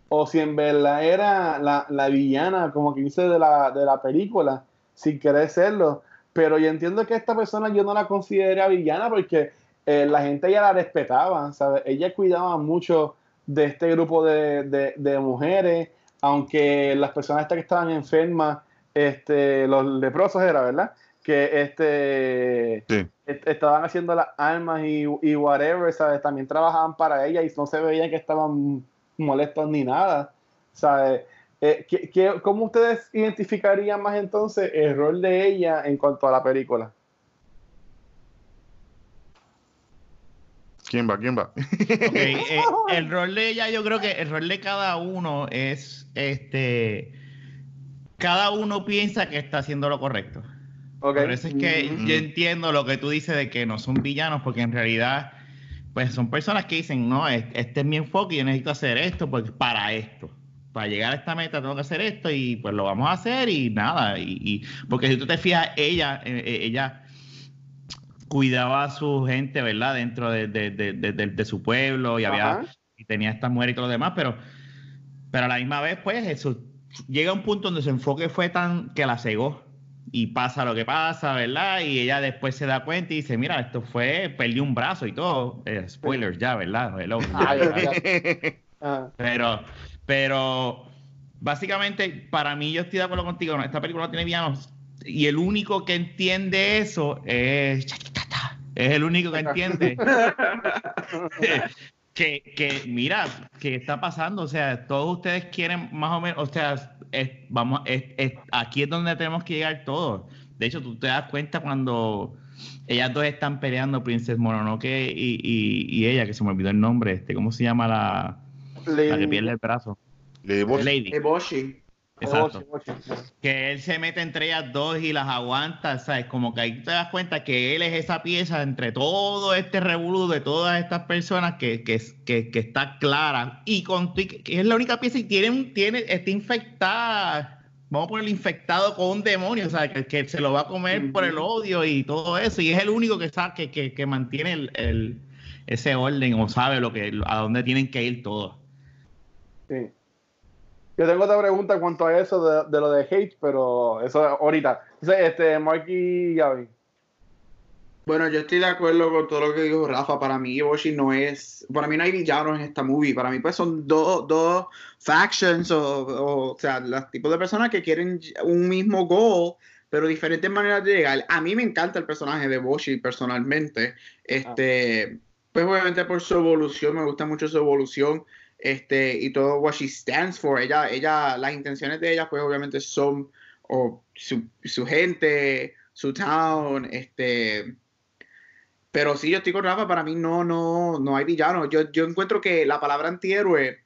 o si en verdad era la, la villana, como que dice de la, de la película, sin querer serlo. Pero yo entiendo que esta persona yo no la considero villana porque eh, la gente ya la respetaba, ¿sabes? Ella cuidaba mucho de este grupo de, de- de mujeres, aunque las personas estas que estaban enfermas, este, los leprosos era, ¿verdad? Que este, Sí. Est- estaban haciendo las armas y, y whatever, ¿sabes? También trabajaban para ella y no se veía que estaban molestos ni nada, ¿sabes? Eh, ¿qué- qué- cómo ustedes identificarían más entonces el rol de ella en cuanto a la película? ¿Quién va? ¿Quién va? Eh, el rol de ella, yo creo que el rol de cada uno es este. Cada uno piensa que está haciendo lo correcto. Ok. Por eso es que yo entiendo lo que tú dices de que no son villanos, porque en realidad, pues son personas que dicen, no, es- este es mi enfoque, yo necesito hacer esto, pues para esto. Para llegar a esta meta tengo que hacer esto y pues lo vamos a hacer y nada. Y, y- porque si tú te fijas, ella, eh, eh, ella cuidaba a su gente, ¿verdad? Dentro de, de- de- de- de- de su pueblo y había Ajá. y tenía esta mujer y todo lo demás, pero, pero a la misma vez, pues, eso llega a un punto donde su enfoque fue tan que la cegó. Y pasa lo que pasa, ¿verdad? Y ella después se da cuenta y dice, mira, esto fue, perdí un brazo y todo. Eh, spoilers ya, ¿verdad? Hello. Ay, ay, Ah, Pero, pero básicamente, para mí, yo estoy de acuerdo contigo. ¿no? Esta película no tiene villanos. Y el único que entiende eso es. Es el único que entiende que, que, mira, ¿qué está pasando? O sea, todos ustedes quieren más o menos, o sea, es- vamos, es- es- aquí es donde tenemos que llegar todos. De hecho, tú te das cuenta cuando ellas dos están peleando, Princess Mononoke y, y, y ella, que se me olvidó el nombre, este, ¿cómo se llama la, la que Lady- pierde el brazo? Lady. Eboshi. Exacto. Ocho, ocho. Que él se mete entre ellas dos y las aguanta, ¿sabes? Como que ahí te das cuenta que él es esa pieza entre todo este revolú de todas estas personas que, que, que, que está clara. Y con, que es la única pieza y tiene, tiene, está infectada. Vamos a ponerlo infectado con un demonio, o sea, que, que se lo va a comer por el odio y todo eso. Y es el único que sabe que, que, que mantiene el, el- ese orden o sabe lo que, a dónde tienen que ir todos. Sí. Yo tengo otra pregunta en cuanto a eso de, de lo de hate, pero eso ahorita. Entonces, este, Marky y Gaby. Bueno, yo estoy de acuerdo con todo lo que dijo Rafa. Para mí, Eboshi no es. Para mí, no hay villanos en esta movie. Para mí, pues son dos, dos factions o, o, o sea, los tipos de personas que quieren un mismo goal, pero diferentes maneras de llegar. A mí me encanta el personaje de Eboshi personalmente. Este. Pues obviamente por su evolución, me gusta mucho su evolución este, y todo what she stands for. Ella, ella, las intenciones de ella, pues obviamente son o su, su gente, su town, este, pero sí, yo estoy con Rafa, para mí no, no, no hay villano. Yo, yo encuentro que la palabra antihéroe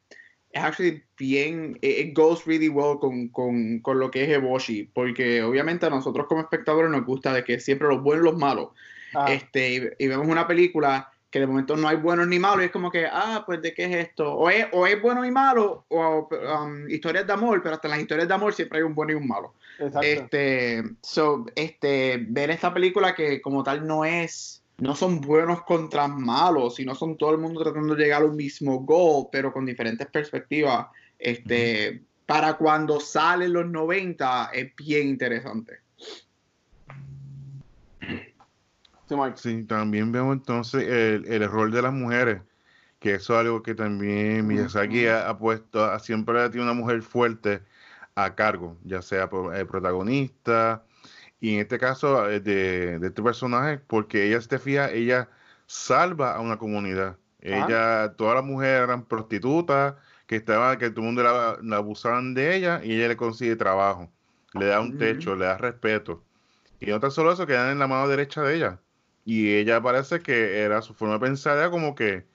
es actually bien, it goes really well con, con, con, lo que es Eboshi, porque obviamente a nosotros como espectadores nos gusta de que siempre los buenos y los malos. Ah. Este, y, vemos una película que de momento no hay buenos ni malos, y es como que, ah, pues de qué es esto, o es, o es bueno y malo, o um, historias de amor, pero hasta en las historias de amor siempre hay un bueno y un malo. Este, so, este, ver esta película que como tal no es, no son buenos contra malos, sino son todo el mundo tratando de llegar al mismo goal, pero con diferentes perspectivas. Este, para cuando salen los 90 es bien interesante. Sí, también vemos entonces el, el, error de las mujeres, que eso es algo que también Miyazaki ha, puesto, a, siempre tenido una mujer fuerte a cargo, ya sea por el protagonista, y en este caso eh, de, de este personaje, porque ella, te fija, ella salva a una comunidad. Ah. Ella, todas las mujeres eran prostitutas, que estaban, que todo el mundo la, abusaban de ella, y ella le consigue trabajo, le da un techo, le da respeto. Y no tan solo eso, quedan en la mano derecha de ella y ella parece que era su forma de pensar, era como que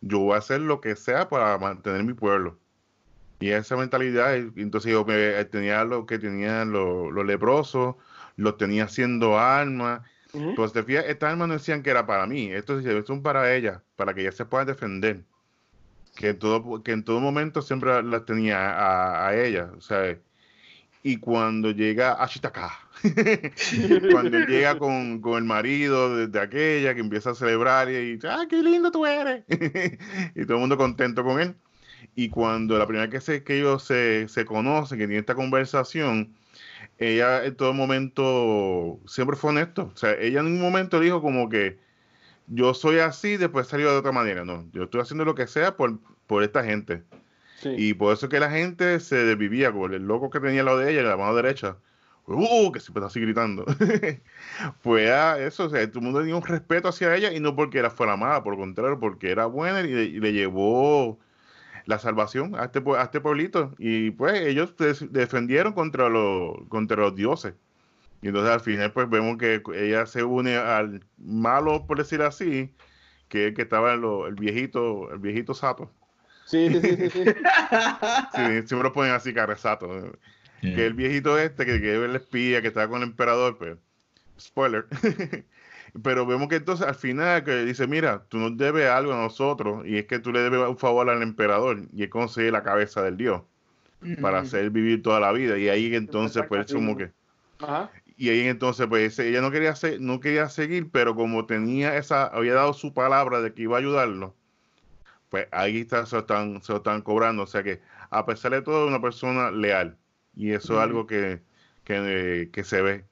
yo voy a hacer lo que sea para mantener mi pueblo. Y esa mentalidad, entonces yo me, tenía lo que tenían los, leprosos, los tenía haciendo armas. Pues te fijas, estas armas no decían que era para mí, esto son para ella, para que ella se pueda defender. Que en todo, que en todo momento siempre las tenía a, a ella. O sea, y cuando llega a Ashitaka, cuando llega con, el marido de, aquella que empieza a celebrar y dice, ¡ah, qué lindo tú eres! y todo el mundo contento con él. Y cuando la primera vez que, se, que ellos se, se conocen, que tienen esta conversación, ella en todo momento siempre fue honesto. O sea, ella en un momento dijo como que yo soy así, después salió de otra manera. No, yo estoy haciendo lo que sea por, por esta gente. Y por eso que la gente se desvivía con el loco que tenía al lado de ella, la mano derecha. ¡Uh! Que siempre está así gritando. pues eso, o todo el mundo tenía un respeto hacia ella y no porque era fuera mala, por el contrario, porque era buena y le, llevó la salvación a este, a este pueblito. Y pues ellos defendieron contra los, contra los dioses. Y entonces al final pues vemos que ella se une al malo, por decir así, que, que estaba el viejito, el viejito Sato. Sí, sí, sí, sí. sí. siempre lo ponen así, carrezato. Que el viejito este, que, que es el espía, que estaba con el emperador, pues, spoiler. Pero vemos que entonces al final que dice, mira, tú nos debes algo a nosotros y es que tú le debes un favor al emperador y es conseguir la cabeza del dios para hacer vivir toda la vida. Y ahí entonces, pues, como que... Y ahí entonces, pues, ella no quería, no quería seguir, pero como tenía esa, había dado su palabra de que iba a ayudarlo, pues ahí está, se, lo están, se están cobrando. O sea que, a pesar de todo, es una persona leal. Y eso es algo que, que, que, se ve.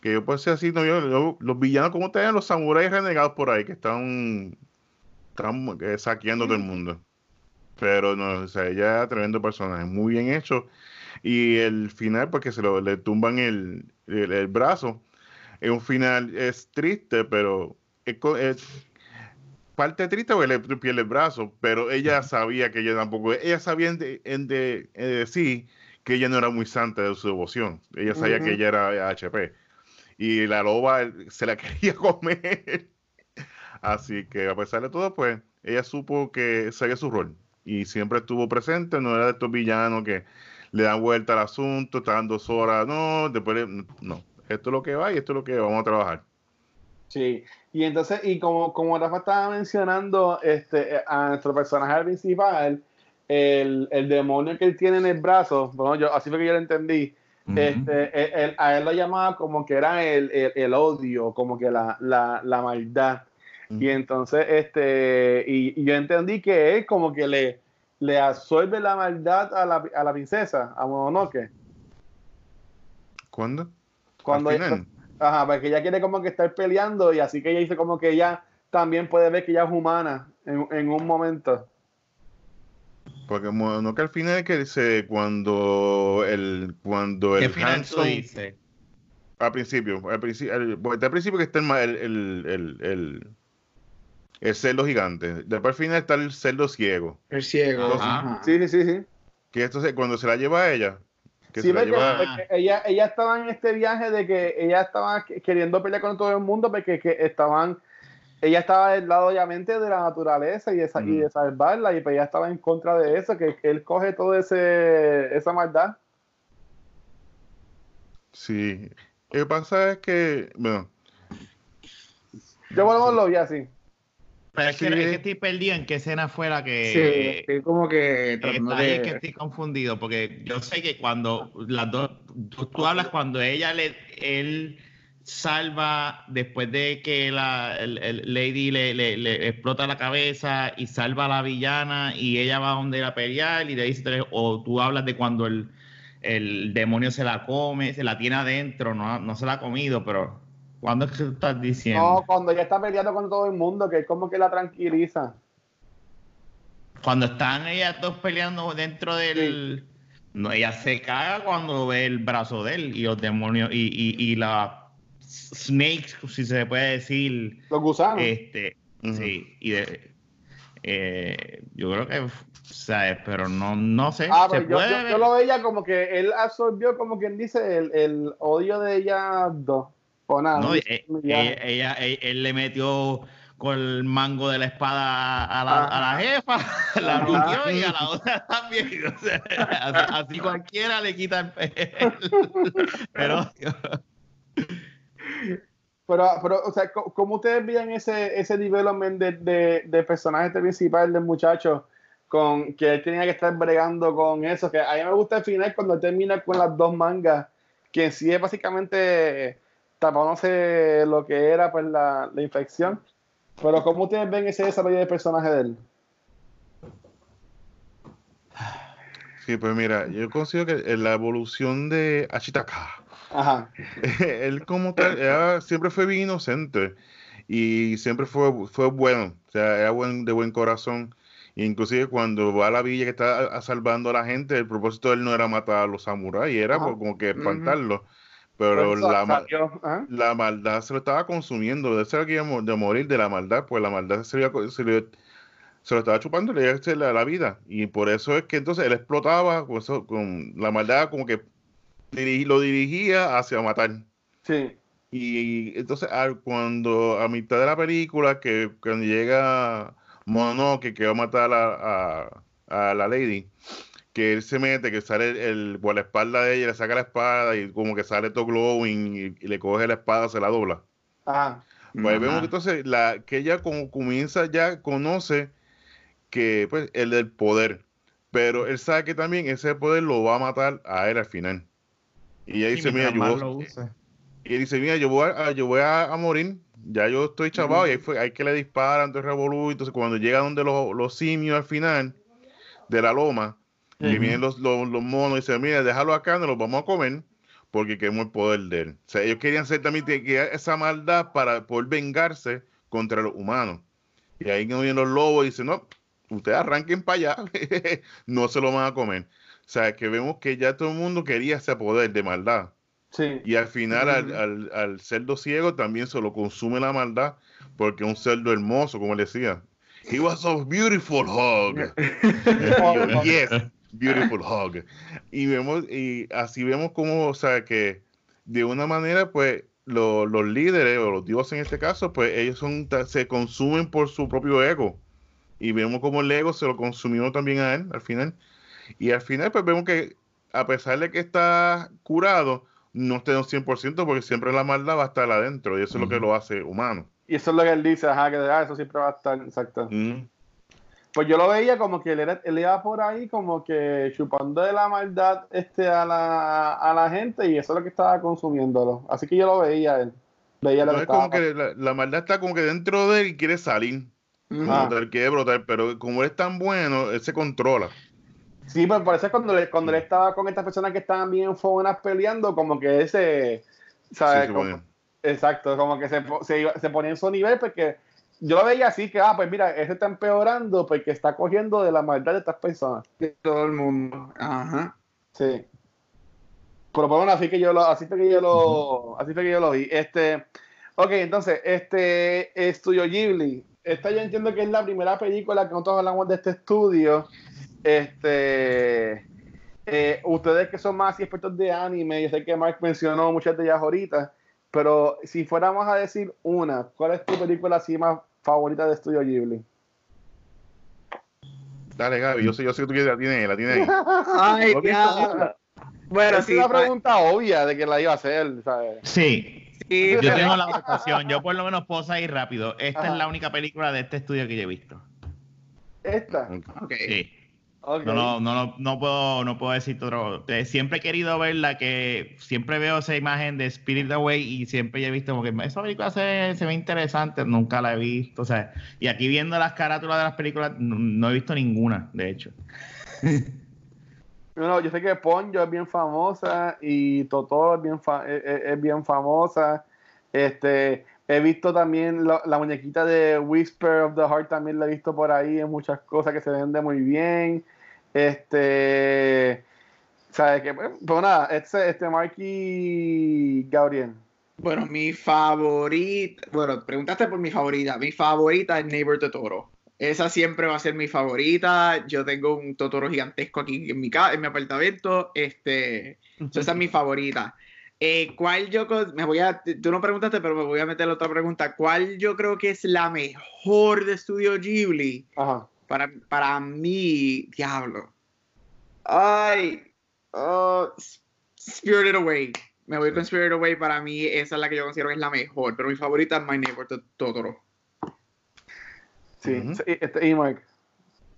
Que yo puedo ser así, no, yo, los villanos, como te los samuráis renegados por ahí, que están, están eh, saqueando todo el mundo. Pero no, o sea, ella es tremendo personaje, muy bien hecho. Y el final, porque se lo, le tumban el, el, brazo, es un final, es triste, pero es, es parte triste porque le pierde el brazo, pero ella sabía que ella tampoco, ella sabía en de, sí que ella no era muy santa de su devoción, ella sabía que ella era HP y la loba se la quería comer, así que a pesar de todo, pues ella supo que sabía su rol. Y siempre estuvo presente, no era de estos villanos que le dan vuelta al asunto, están dos horas, no, después, no, esto es lo que va y esto es lo que vamos a trabajar. Sí, y entonces, y como, como Rafa estaba mencionando este, a nuestro personaje principal, el, el demonio que él tiene en el brazo, bueno, yo, así fue que yo lo entendí, este, a él lo llamaba como que era el, el, odio, como que la, la, la maldad. Y entonces, este, y, yo entendí que él como que le, le absorbe la maldad a la, a la princesa, a Mononoke. ¿Cuándo? Cuando, Ajá, porque ella quiere como que estar peleando y así que ella dice como que ella también puede ver que ella es humana en, un momento. Porque no que al final que dice cuando el cuando el Hanson dice? Al principio, al principio, al, al principio que está el, el, el, el cerdo gigante. Después al final está el cerdo ciego. El ciego. Ajá. Sí, sí, sí, sí. Que esto se- cuando se la lleva a ella, que Sí, porque, lleva porque ella, ella estaba en este viaje de que ella estaba que- queriendo pelear con todo el mundo porque que estaban, ella estaba del lado obviamente de la naturaleza y de, sa- y Mm. de salvarla y pues ella estaba en contra de eso, que, que él coge todo ese esa maldad. Sí. Lo que pasa es que, bueno, Yo por lo vi así. Pero es, que, Sí. es que estoy perdido en qué escena fue la Sí, que. estoy como que Está ahí de... que estoy confundido, porque yo sé que cuando las dos, tú, tú hablas cuando ella le, él salva después de que la el- el Lady le, le- le explota la cabeza y salva a la villana y ella va donde la pelear y le dice o tú hablas de cuando el, el demonio se la come, se la tiene adentro, no, no se la ha comido, pero ¿cuándo es que estás diciendo? No, cuando ella está peleando con todo el mundo, que es como que la tranquiliza. Cuando están ellas dos peleando dentro del. No, ella se caga cuando ve el brazo de él y los demonios y, y, y la Snake, si se puede decir. Los gusanos. Este, sí, y de, eh, yo creo que, ¿sabes? Pero no, no sé. Ah, se yo, puede yo, ver. yo lo veía como que él absorbió, como quien dice, el, el odio de ella dos. O nada. No, no eh, eh, ella, ella- él, él le metió con el mango de la espada a la, a la jefa, la Ajá. bloqueó y a la otra también. O sea, así, cualquiera le quita el, el- pero Pero, pero, o sea, ¿cómo ustedes veían ese, ese development de, de, de personaje este principal del muchacho? Con que él tenía que estar bregando con eso. Que a mí me gusta el final cuando termina con las dos mangas, que en sí es básicamente tapándose lo que era pues la, la infección. Pero ¿cómo ustedes ven ese desarrollo de personaje de él? sí, pues mira, yo considero que en la evolución de Ashitaka, Ajá. él como tal, era- siempre fue bien inocente y siempre fue, fue bueno, o sea, era buen, de buen corazón. Inclusive cuando va a la villa que está salvando a la gente, el propósito de él no era matar a los samuráis, era como que espantarlos. Eso la, ma- salió, ajá. la maldad se lo estaba consumiendo, de eso que iba a de morir de la maldad, pues la maldad se, le co- se, le- se lo estaba chupando le iba a hacer la, la vida. Y por eso es que entonces él explotaba con, eso- con la maldad, como que lo dirigía hacia matar. Sí. Y entonces al- cuando a mitad de la película, que cuando llega Mononoke que va a matar a, a, a la lady, que él se mete, que sale el, el- por la espalda de ella, le saca la espada y como que sale todo glowing y, y le coge la espada, se la dobla. Ajá. Pues vemos que entonces la, que ella como comienza ya conoce que pues el del poder, pero él sabe que también ese poder lo va a matar a él al final. Y ella dice, mira, mientras yo y él dice, mira, yo voy a, yo voy a, a morir, ya yo estoy chavado, y ahí fue, hay que le disparan, entonces revolú, entonces cuando llega donde los, los simios al final de la loma, que Ujú. vienen los, los, los monos y dicen, mira, déjalo acá, nos los vamos a comer, porque queremos el poder de él. O sea, ellos querían hacer también esa maldad para poder vengarse contra los humanos. Y ahí vienen los lobos y dicen, no, ustedes arranquen para allá, no se lo van a comer. O sea, que vemos que ya todo el mundo quería ese poder de maldad. Sí. Y al final al, Ujú. al, al cerdo ciego también se lo consume la maldad porque un cerdo hermoso, como él decía. He was a beautiful hog. Y yes, beautiful hog. Y vemos, y así vemos como, o sea, que de una manera, pues, lo- los líderes, o los dioses en este caso, pues ellos son, se consumen por su propio ego. Y vemos como el ego se lo consumió también a él al final. Y al final, pues vemos que a pesar de que está curado, no está en un 100% porque siempre la maldad va a estar adentro y eso es lo que lo hace humano. Y eso es lo que él dice, ajá, que ah, eso siempre va a estar, exacto. Mm. Pues yo lo veía como que él, era- él iba por ahí como que chupando de la maldad este, a, la, a la gente y eso es lo que estaba consumiéndolo. Así que yo lo veía él. Veía lo No que es como que la, la maldad está como que dentro de él y quiere salir. Ah. quiere brotar, pero como él es tan bueno, él se controla. Sí, pues por eso es cuando, le- cuando él estaba con estas personas que estaban bien fogonas peleando, como que ese, ¿sabes? Sí, Como- exacto, como que se, se, iba- se ponía en su nivel porque yo lo veía así que, ah, pues mira, ese está empeorando porque está cogiendo de la maldad de estas personas. De todo el mundo. Ajá. Sí. Pero bueno, así que yo lo, así fue que yo lo, así fue que yo lo vi. Este, ok, entonces, este Estudio Ghibli, esta yo entiendo que es la primera película que nosotros hablamos de este estudio. Este, eh, ustedes que son más expertos de anime, yo sé que Mark mencionó muchas de ellas ahorita, pero si fuéramos a decir una, ¿cuál es tu película así más favorita de Estudio Ghibli? Dale, Gaby, yo sé, yo sé que tú quieres, la tienes, la tienes ahí. Ay. Bueno, es sí. una pregunta obvia de que la iba a hacer, ¿sabes? Sí, sí, yo pero- tengo la votación. Yo por lo menos puedo salir rápido. Esta Ajá. es la única película de este estudio que yo he visto. Esta. Ok. Sí. No, no, no, no, no puedo, no puedo decir otro. eh, siempre he querido verla, que siempre veo esa imagen de Spirit Away y siempre he visto como que esa película se, se ve interesante, nunca la he visto. O sea, y aquí viendo las carátulas de las películas, no, no he visto ninguna, de hecho. No, yo sé que Ponyo es bien famosa y Totoro es bien, fa- es, es- es bien famosa. Este, he visto también la, la muñequita de Whisper of the Heart, también la he visto por ahí en muchas cosas que se vende muy bien. Este, ¿sabes qué? Pues nada, este, este Marky Gabriel. Bueno, mi favorita. Bueno, preguntaste por mi favorita. Mi favorita es Neighbor Totoro. Esa siempre va a ser mi favorita. Yo tengo un Totoro gigantesco aquí en mi, en mi apartamento. Este, so esa es mi favorita. Eh, ¿Cuál yo me voy a tú no preguntaste, pero me voy a meter otra pregunta. ¿Cuál yo creo que es la mejor de Studio Ghibli? Ajá. Para, para mí, diablo. Ay, oh, Spirited Away. Me voy con Spirited Away. Para mí, esa es la que yo considero que es la mejor. Pero mi favorita es My Neighbor Tot- Totoro. Sí, Ujú. sí, este, y Mark.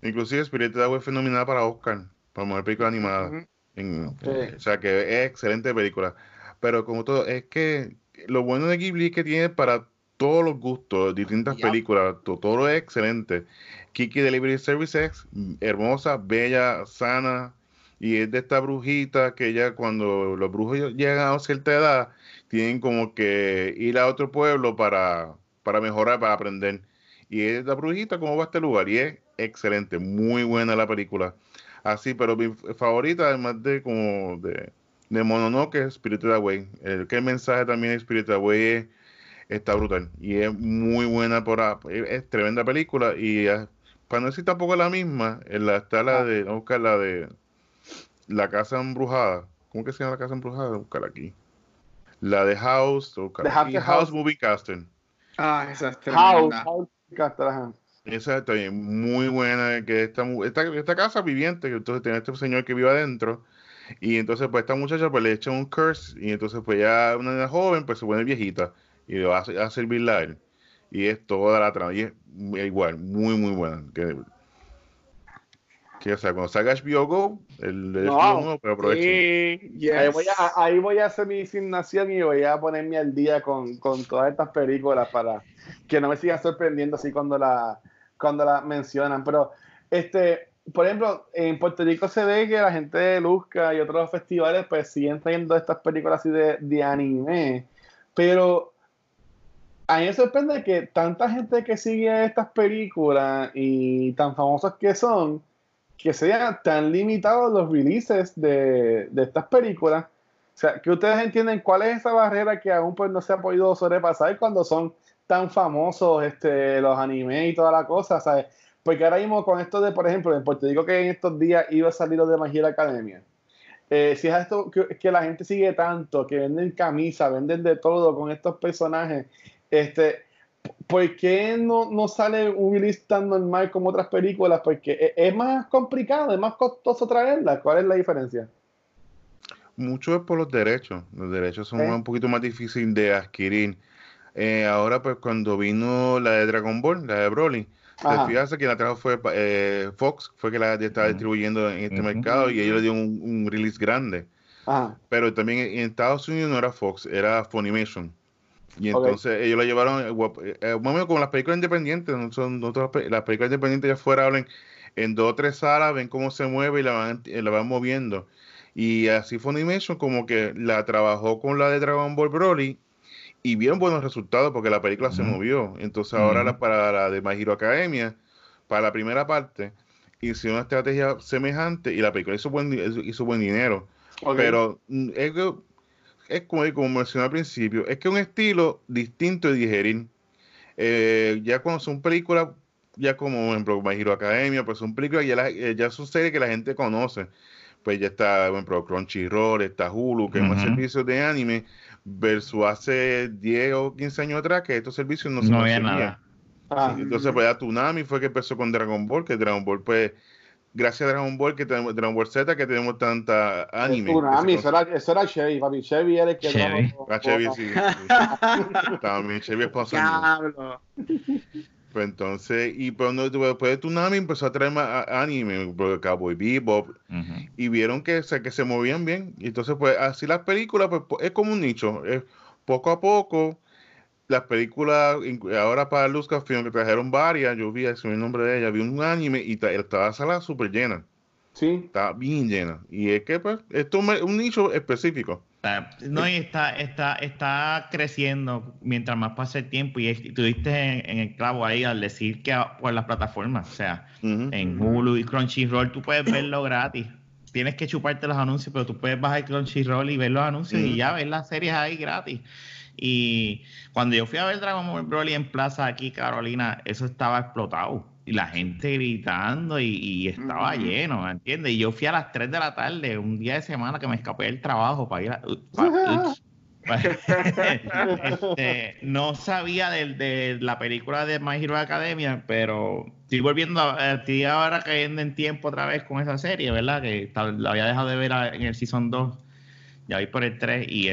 Inclusive Spirit Away fue nominada para Oscar, para mejor película animada. En-. O sea que es excelente película. Pero como todo, es que lo bueno de Ghibli es que tiene para todos los gustos, distintas películas, to- todo es excelente. Kiki Delivery Service es hermosa, bella, sana, y es de esta brujita que ya cuando los brujos llegan a cierta edad, tienen como que ir a otro pueblo para, para mejorar, para aprender. Y es la brujita, ¿cómo va a este lugar? Y es excelente, muy buena la película. Así, pero mi favorita, además de como de, de Mononoke, Spirited Away. El que el mensaje también de Spirited Away es- está brutal. Y es muy buena por es, es tremenda película. Y eh, para no decir tampoco la misma, en la, está la de, vamos a buscar la de La Casa Embrujada. ¿Cómo que se llama la Casa Embrujada? Voy a buscar aquí. La de House, The Haunted House House. Movie Casting. Ah, esa es House, tremenda. House, Castellan. Esa está bien, muy buena, que esta, esta, esta casa viviente, que entonces tiene este señor que vive adentro, y entonces pues esta muchacha pues le echa un curse, y entonces pues ya una niña joven pues se pone viejita, y le va a, a servirla a él, y es toda la trama, y es igual, muy muy buena, que, que o sea, cuando salga HBO Go, el, el No, HBO nuevo, pues aprovechen. Sí, yes. Ahí voy, a, ahí voy a hacer mi asignación y voy a ponerme al día con, con todas estas películas para que no me sigan sorprendiendo así cuando la, cuando la mencionan. Pero, este, por ejemplo, en Puerto Rico se ve que la gente de Luzca y otros festivales pues siguen trayendo estas películas así de, de anime. Pero a mí me sorprende que tanta gente que sigue estas películas y tan famosas que son, que sean tan limitados los releases de, de estas películas. O sea, que ustedes entienden cuál es esa barrera que aún pues no se ha podido sobrepasar cuando son tan famosos este, los animes y toda la cosa, ¿sabes? Porque ahora mismo con esto de, por ejemplo, en Puerto Rico que en estos días iba a salir lo de Hero Academia. Eh, si es esto que, que la gente sigue tanto, que venden camisa, venden de todo con estos personajes, este, ¿por qué no, no sale un release tan normal como otras películas? Porque e- es más complicado, es más costoso traerla. ¿Cuál es la diferencia? Mucho es por los derechos. Los derechos son ¿Eh? un poquito más difíciles de adquirir. Eh, ahora, pues, cuando vino la de Dragon Ball, la de Broly, Ajá. te fijas que la trajo fue eh, Fox, fue que la estaba distribuyendo en este mercado y ellos le dieron un, un release grande. Ajá. Pero también en Estados Unidos no era Fox, era Funimation. Y entonces ellos la llevaron, eh, eh, eh, más o menos como las películas independientes, no son no todas las pe- las películas independientes ya fuera hablan en dos o tres salas, ven cómo se mueve y la van, la van moviendo. Y así Funimation como que la trabajó con la de Dragon Ball Broly y vieron buenos resultados porque la película se movió. Entonces ahora la, para la de My Hero Academia, para la primera parte, hicieron una estrategia semejante y la película hizo buen, hizo buen dinero. Pero mm, es, es como, como mencioné al principio, es que es un estilo distinto de digerir. eh, ya cuando son películas, ya como por ejemplo My Hero Academia, pues son películas ya, la- eh, ya son series que la gente conoce. Pues ya está, por ejemplo, Crunchyroll, está Hulu, que es más Ujú. servicios de anime, versus hace 10 o 15 años atrás que estos servicios no se No había nada. Ah, Sí, entonces, pues ya Tsunami fue que empezó con Dragon Ball, que Dragon Ball, pues, gracias a Dragon Ball, que tenemos Dragon Ball Z, que tenemos tanta anime. Tsunami, eso era, eso era Chevy, papi. Chevy era el que Chevy. Ah, Chevy, sí. sí. También Chevy es pasando. Diablo. Pues entonces, y no, después de Tsunami empezó a traer más anime, Cowboy Bebop, Ujú. y vieron que, se- que se movían bien. Y entonces, pues, así las películas, pues, es como un nicho. Es poco a poco, las películas, ahora para Lucasfilm, que trajeron varias, yo vi, ese el nombre de ella, vi un anime y ta- estaba la sala súper llena. Sí. Estaba bien llena. Y es que, pues, esto es un nicho específico. No, y está, está, está creciendo mientras más pasa el tiempo. Y es- tuviste en, en el clavo ahí al decir que por las plataformas, o sea, en Hulu y Crunchyroll tú puedes verlo gratis. Tienes que chuparte los anuncios, pero tú puedes bajar Crunchyroll y ver los anuncios y ya ver las series ahí gratis. Y cuando yo fui a ver Dragon Ball Broly en Plaza aquí, Carolina, eso estaba explotado. Y la gente gritando y, y estaba Ujú. lleno, ¿entiendes? Y yo fui a las 3 de la tarde, un día de semana que me escapé del trabajo para ir a... Este, no sabía de, de la película de My Hero Academia, pero estoy volviendo a estoy ahora cayendo en tiempo otra vez con esa serie, ¿verdad? Que la había dejado de ver en el Season 2, ya voy por el 3 y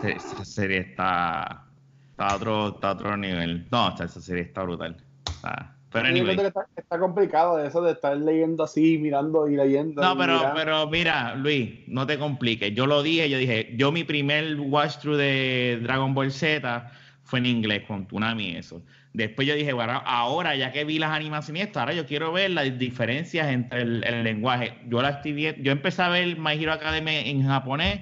esa serie está, está, a otro, está a otro nivel. No, esa serie está brutal. Está- pero anyway. que está, está complicado eso de estar leyendo así, mirando y leyendo. No, y pero, mirando. pero mira, Luis, no te compliques. Yo lo dije, yo dije, yo mi primer watch through de Dragon Ball Z fue en inglés con Tsunami y eso. Después yo dije, bueno, ahora ya que vi las animaciones esto, ahora yo quiero ver las diferencias entre el, el lenguaje. Yo la estoy viendo, yo empecé a ver My Hero Academia en japonés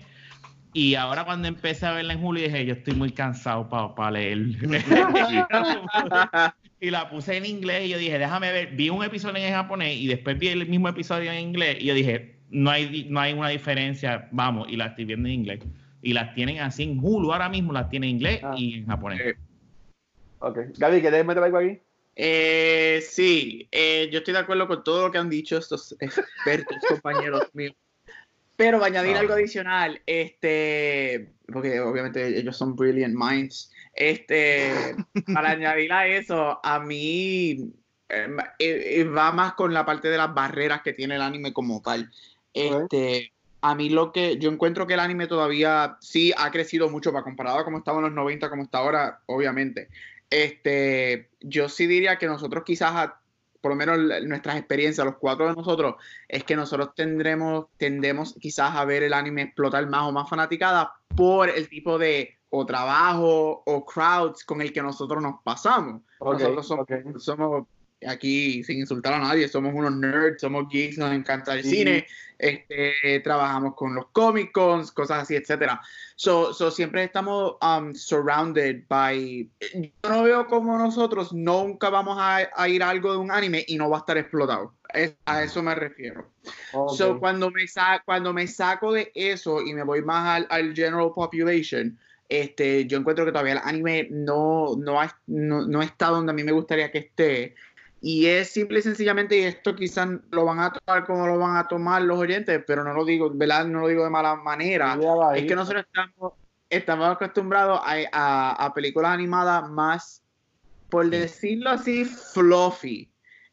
y ahora cuando empecé a verla en julio dije, yo estoy muy cansado para leer. y la puse en inglés y yo dije, déjame ver, vi un episodio en japonés y después vi el mismo episodio en inglés y yo dije, no hay, no hay una diferencia, vamos, y la estoy viendo en inglés. Y las tienen así en Hulu ahora mismo, las tienen en inglés Ah. y en japonés. Eh, Ok. Gaby, ¿quieres meter algo aquí? Eh, sí, eh, yo estoy de acuerdo con todo lo que han dicho estos expertos, compañeros míos. Pero para añadir Ah. algo adicional, este, porque obviamente ellos son brilliant minds, este, para añadir a eso, a mí eh, eh, eh, va más con la parte de las barreras que tiene el anime como tal. Este, a mí lo que yo encuentro que el anime todavía sí ha crecido mucho para comparado a como estaba en los 90, como está ahora, obviamente. Este, yo sí diría que nosotros quizás, a- por lo menos nuestras experiencias, los cuatro de nosotros, es que nosotros tendremos, tendemos quizás a ver el anime explotar más o más fanaticada por el tipo de o trabajo o crowds con el que nosotros nos pasamos. Nosotros somos, aquí, sin insultar a nadie, somos unos nerds, somos geeks, nos encanta el Sí. cine, este, trabajamos con los Comic Cons, cosas así, etcétera. So, so siempre estamos um, surrounded by. Yo no veo como nosotros nunca vamos a, a ir a algo de un anime y no va a estar explotado. Es- a eso me refiero. So, cuando, me sa- cuando me saco de eso y me voy más al, al general population, este, yo encuentro que todavía el anime no, no, ha- no, no está donde a mí me gustaría que esté. Y es simple y sencillamente, y esto quizás lo van a tomar como lo van a tomar los oyentes, pero no lo digo, ¿verdad? No lo digo de mala manera. Es que nosotros estamos, estamos acostumbrados a, a- a películas animadas más, por decirlo así, fluffy.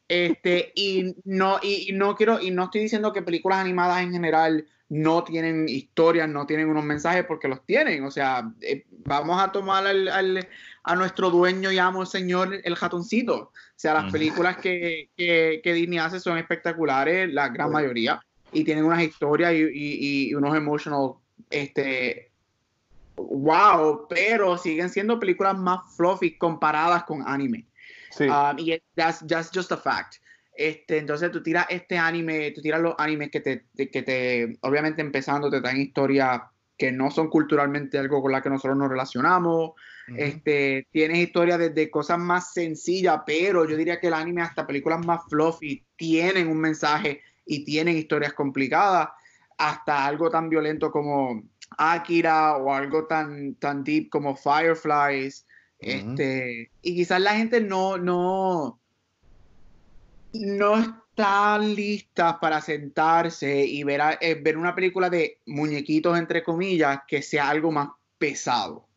Este, y no, y, y no quiero, y no estoy diciendo que películas animadas en general no tienen historias, no tienen unos mensajes, porque los tienen. O sea, eh, vamos a tomar al, al- a nuestro dueño y amo señor el ratoncito. O sea, las películas que, que, que Disney hace son espectaculares, la gran mayoría, y tienen unas historias y, y- y unos emotional, este, wow, pero siguen siendo películas más fluffy comparadas con anime. Sí. Um, y that's, that's just a fact. Este, entonces tú tiras este anime, tú tiras los animes que te, que te, obviamente empezando, te traen historias que no son culturalmente algo con la que nosotros nos relacionamos. Este, tienes historias desde cosas más sencillas, pero yo diría que el anime, hasta películas más fluffy, tienen un mensaje y tienen historias complicadas, hasta algo tan violento como Akira o algo tan, tan deep como Fireflies. Este, y quizás la gente no, no, no está lista para sentarse y ver, a- eh, ver una película de muñequitos, entre comillas, que sea algo más pesado.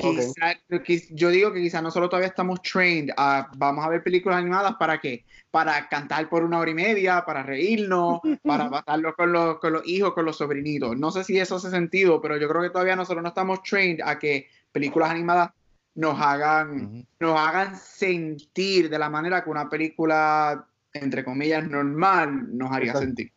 Ok. Quizá- quiz- yo digo que quizás nosotros todavía estamos trained a, vamos a ver películas animadas para qué? Para cantar por una hora y media, para reírnos, para pasarlo con los, con los hijos, con los sobrinitos. No sé si eso hace sentido, pero yo creo que todavía nosotros no estamos trained a que películas animadas nos hagan, nos hagan sentir de la manera que una película, entre comillas, normal nos haría Exacto. sentir.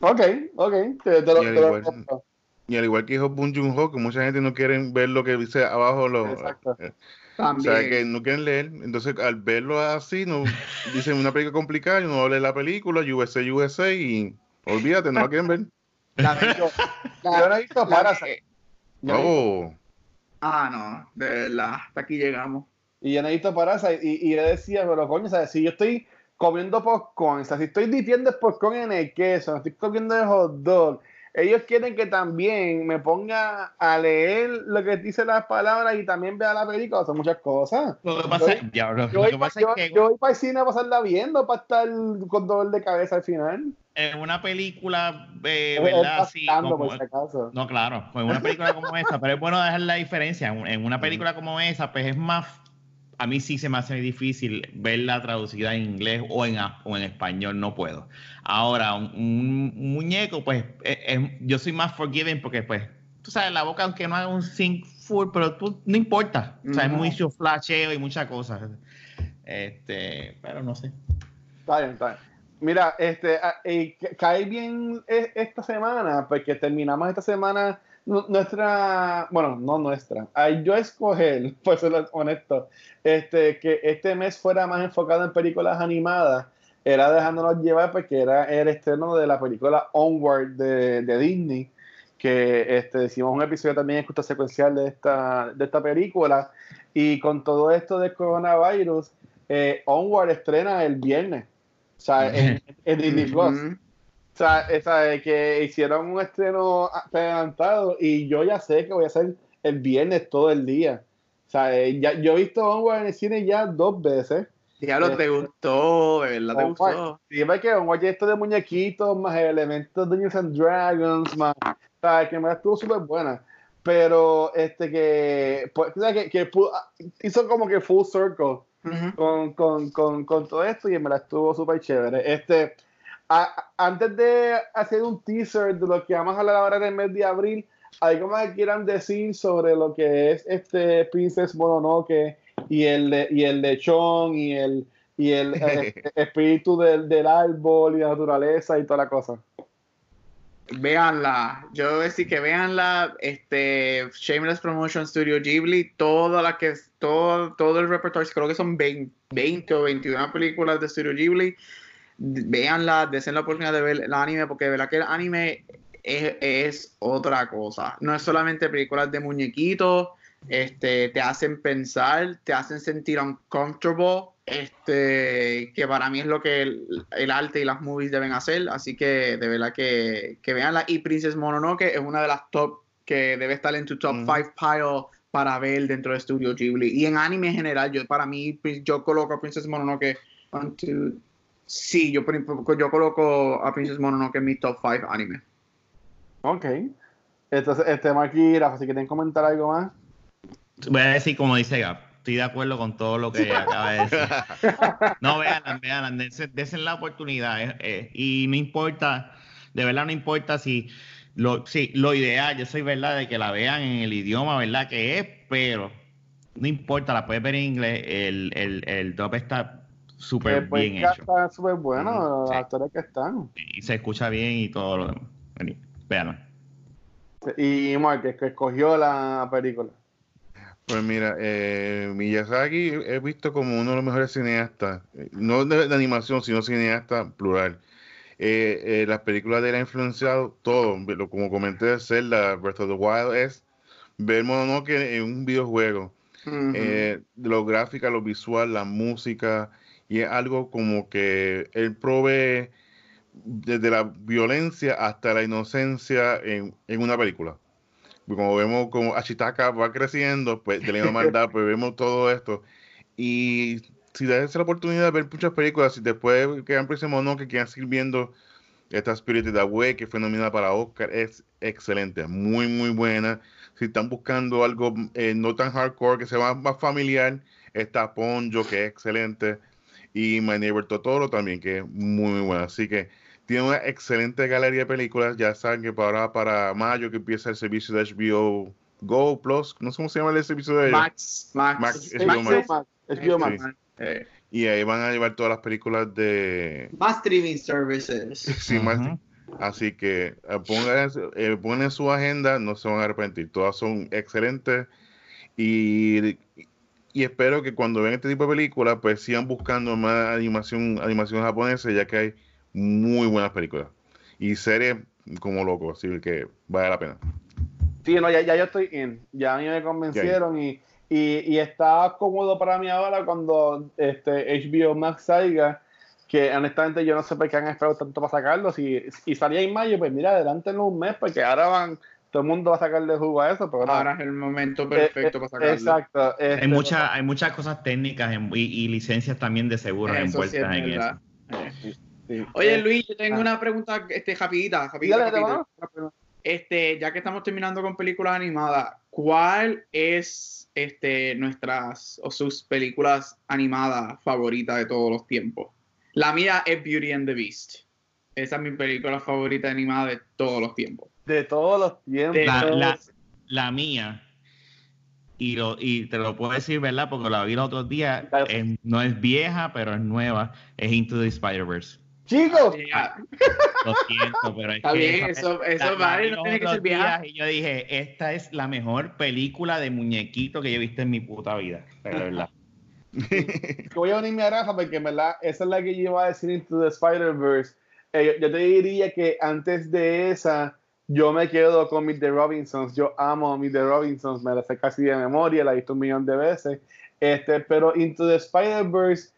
Ok, ok. Te, te lo, Y al te igual-. Y al igual que dijo Bong Joon-ho, que mucha gente no quiere ver lo que dice abajo, lo, Exacto. eh, o sea, que no quieren leer. Entonces, al verlo así, no dicen una película complicada, y no leer la película, USA, USA, y olvídate, no la quieren ver. La- Yo, la- yo no he visto Parasite. Oh, ah, no, de verdad, hasta aquí llegamos. Y yo no he visto Parasite. Y, y yo decía, pero coño, ¿sabes? Si yo estoy comiendo popcorn, o sea, si estoy dipiendo el popcorn en el queso, estoy comiendo el hot dog, ellos quieren que también me ponga a leer lo que dice las palabras y también vea la película, son muchas cosas. Lo que pasa, Yo lo voy, que pa- pasa yo- es que yo voy para el cine a pasarla viendo, para estar con dolor de cabeza al final. En una película, eh, ¿verdad? Así, pasando, como- por si acaso. No, claro, pues en una película como esa, pero es bueno dejar la diferencia. En una película como esa, pues es más. A mí sí se me hace difícil verla traducida en inglés o en, o en español, no puedo. Ahora, un, un muñeco, pues es- es- yo soy más forgiving porque, pues, tú sabes, la boca, aunque no haga un sync full, pero tú, no importa. O sea, es mucho flasheo y muchas cosas. Este, pero no sé. Está bien, está bien. Mira, este, ah, ca- cae bien eh, esta semana, porque terminamos esta semana nu- nuestra, bueno, no nuestra, al yo escoger, por ser honesto, este, que este mes fuera más enfocado en películas animadas, era dejándonos llevar porque era el estreno de la película Onward de, Disney, que este, hicimos un episodio también justo secuencial de esta, de esta película, y con todo esto del coronavirus, eh, Onward estrena el viernes. O sea, en, en Disney Plus. O sea, esa, eh, que hicieron un estreno adelantado y yo ya sé que voy a hacer el viernes todo el día. O sea, eh, ya, yo he visto Onward en el cine ya dos veces. Diablo, te gustó, de verdad te Onward, gustó. Dime que esto de muñequitos, más elementos de Dungeons and Dragons, más. O sea, que me estuvo súper buena. Pero, este, que, pues, o sea, que, que hizo como que full circle Con, con, con, con todo esto y me la estuvo súper chévere. Este, a- antes de hacer un teaser de lo que vamos a hablar ahora en el mes de abril, ¿algo más que quieran decir sobre lo que es este Princess Mononoke y el, y el lechón y el, y el espíritu del, del árbol y la naturaleza y toda la cosa? Véanla, yo voy a decir que véanla, este, Shameless Promotion Studio Ghibli, toda la que todo, todo el repertorio, creo que son 20, 20 o 21 películas de Studio Ghibli, véanla, desen la oportunidad de ver el anime, porque de verdad que el anime es otra cosa, no es solamente películas de muñequitos, este, te hacen pensar, te hacen sentir uncomfortable, este, que para mí es lo que el, el arte y las movies deben hacer, así que de verdad que, que veanla. Y Princess Mononoke es una de las top que debe estar en tu top Ujú. 5 pile para ver dentro de Studio Ghibli. Y en anime en general, yo para mí, yo coloco a Princess Mononoke, one, two, sí, yo, yo coloco a Princess Mononoke en mi top 5 anime. Ok. Entonces, este, Rafa, si quieren comentar algo más. Voy a decir como dice Gap. Estoy de acuerdo con todo lo que acaba de decir. No, véanla, dense, dense la oportunidad. eh, eh, y no importa, de verdad no importa si lo, sí, lo ideal, yo soy verdad de que la vean en el idioma, ¿verdad? Que es, pero no importa, la puedes ver en inglés, el, el, el dub está súper bien hecho. está súper bueno, Ujú, los sí. actores que están. Y se escucha bien y todo lo demás. Vení, Véanla. Y Mark, que escogió la película. Pues mira, eh, Miyazaki he visto como uno de los mejores cineastas, eh, no de, de animación, sino cineasta plural. Eh, eh, las películas de él han influenciado todo, lo- como comenté de Zelda, Breath of the Wild, es ver Mononoke en un videojuego. Eh, de lo gráfica, lo visual, la música, y es algo como que él provee desde la violencia hasta la inocencia en, en una película. Como vemos como Ashitaka va creciendo, pues de la misma maldad, pues vemos todo esto. Y si das la oportunidad de ver muchas películas, y después que Princess Mononoke, que quieran seguir viendo esta Spirited Away, que fue nominada para Oscar, es excelente, muy, muy buena. Si están buscando algo eh, no tan hardcore, que sea más, familiar, está Ponjo, que es excelente, y My Neighbor Totoro también, que es muy, muy buena. Así que tiene una excelente galería de películas. Ya saben que para, para mayo que empieza el servicio de HBO Go Plus, no sé cómo se llama el servicio de ellos. Max, Max, Max, Max, HBO HBO Max. Sí. Y ahí van a llevar todas las películas de. Más streaming services. Sí, más- Ujú. Así que eh, pongan, eh, pongan su agenda, no se van a arrepentir. Todas son excelentes. Y, y espero que cuando vean este tipo de películas, pues sigan buscando más animación, animación japonesa, ya que hay muy buenas películas. Y series como loco, así que vale la pena. Sí, no, ya, ya yo estoy in. Ya a mí me convencieron y, y, y está cómodo para mí ahora cuando este HBO Max salga, que honestamente yo no sé por qué han esperado tanto para sacarlo. Si, y salía en mayo, pues mira, adelántenlo un mes, porque ahora van, todo el mundo va a sacarle jugo a eso, pero no. Ahora es el momento Eh, perfecto eh, para sacarlo. Exacto. este, Hay, mucha, hay muchas cosas técnicas en- y, y licencias también de seguros Eso sí es envueltas en verdad. eso. Eh. Sí. Oye, Eh, Luis, yo tengo ah. una pregunta este, rapidita, rapidita, rapidita. Este, ya que estamos terminando con películas animadas, ¿cuál es este, nuestras o sus películas animadas favoritas de todos los tiempos? La mía es Beauty and the Beast. Esa es mi película favorita animada de todos los tiempos. De todos los tiempos. La, todos- la- la mía, y, lo, y te lo puedo decir, ¿verdad? Porque la vi los otros días, Claro. eh, no es vieja, pero es nueva, es Into the Spider-Verse. Chicos, Ya, Lo siento, pero es Está que bien, eso, eso la vale, no los tiene que ser días Y yo dije, esta es la mejor película de muñequito que yo he visto en mi puta vida. Pero, ¿verdad? que voy a unirme a Rafa porque en verdad esa es la que yo iba a decir Into the Spider-Verse. Eh, yo, yo te diría que antes de esa, yo me quedo con Meet the Robinsons. Yo amo Meet the Robinsons, me la sé casi de memoria, la he visto un millón de veces. Este, pero Into the Spider-Verse,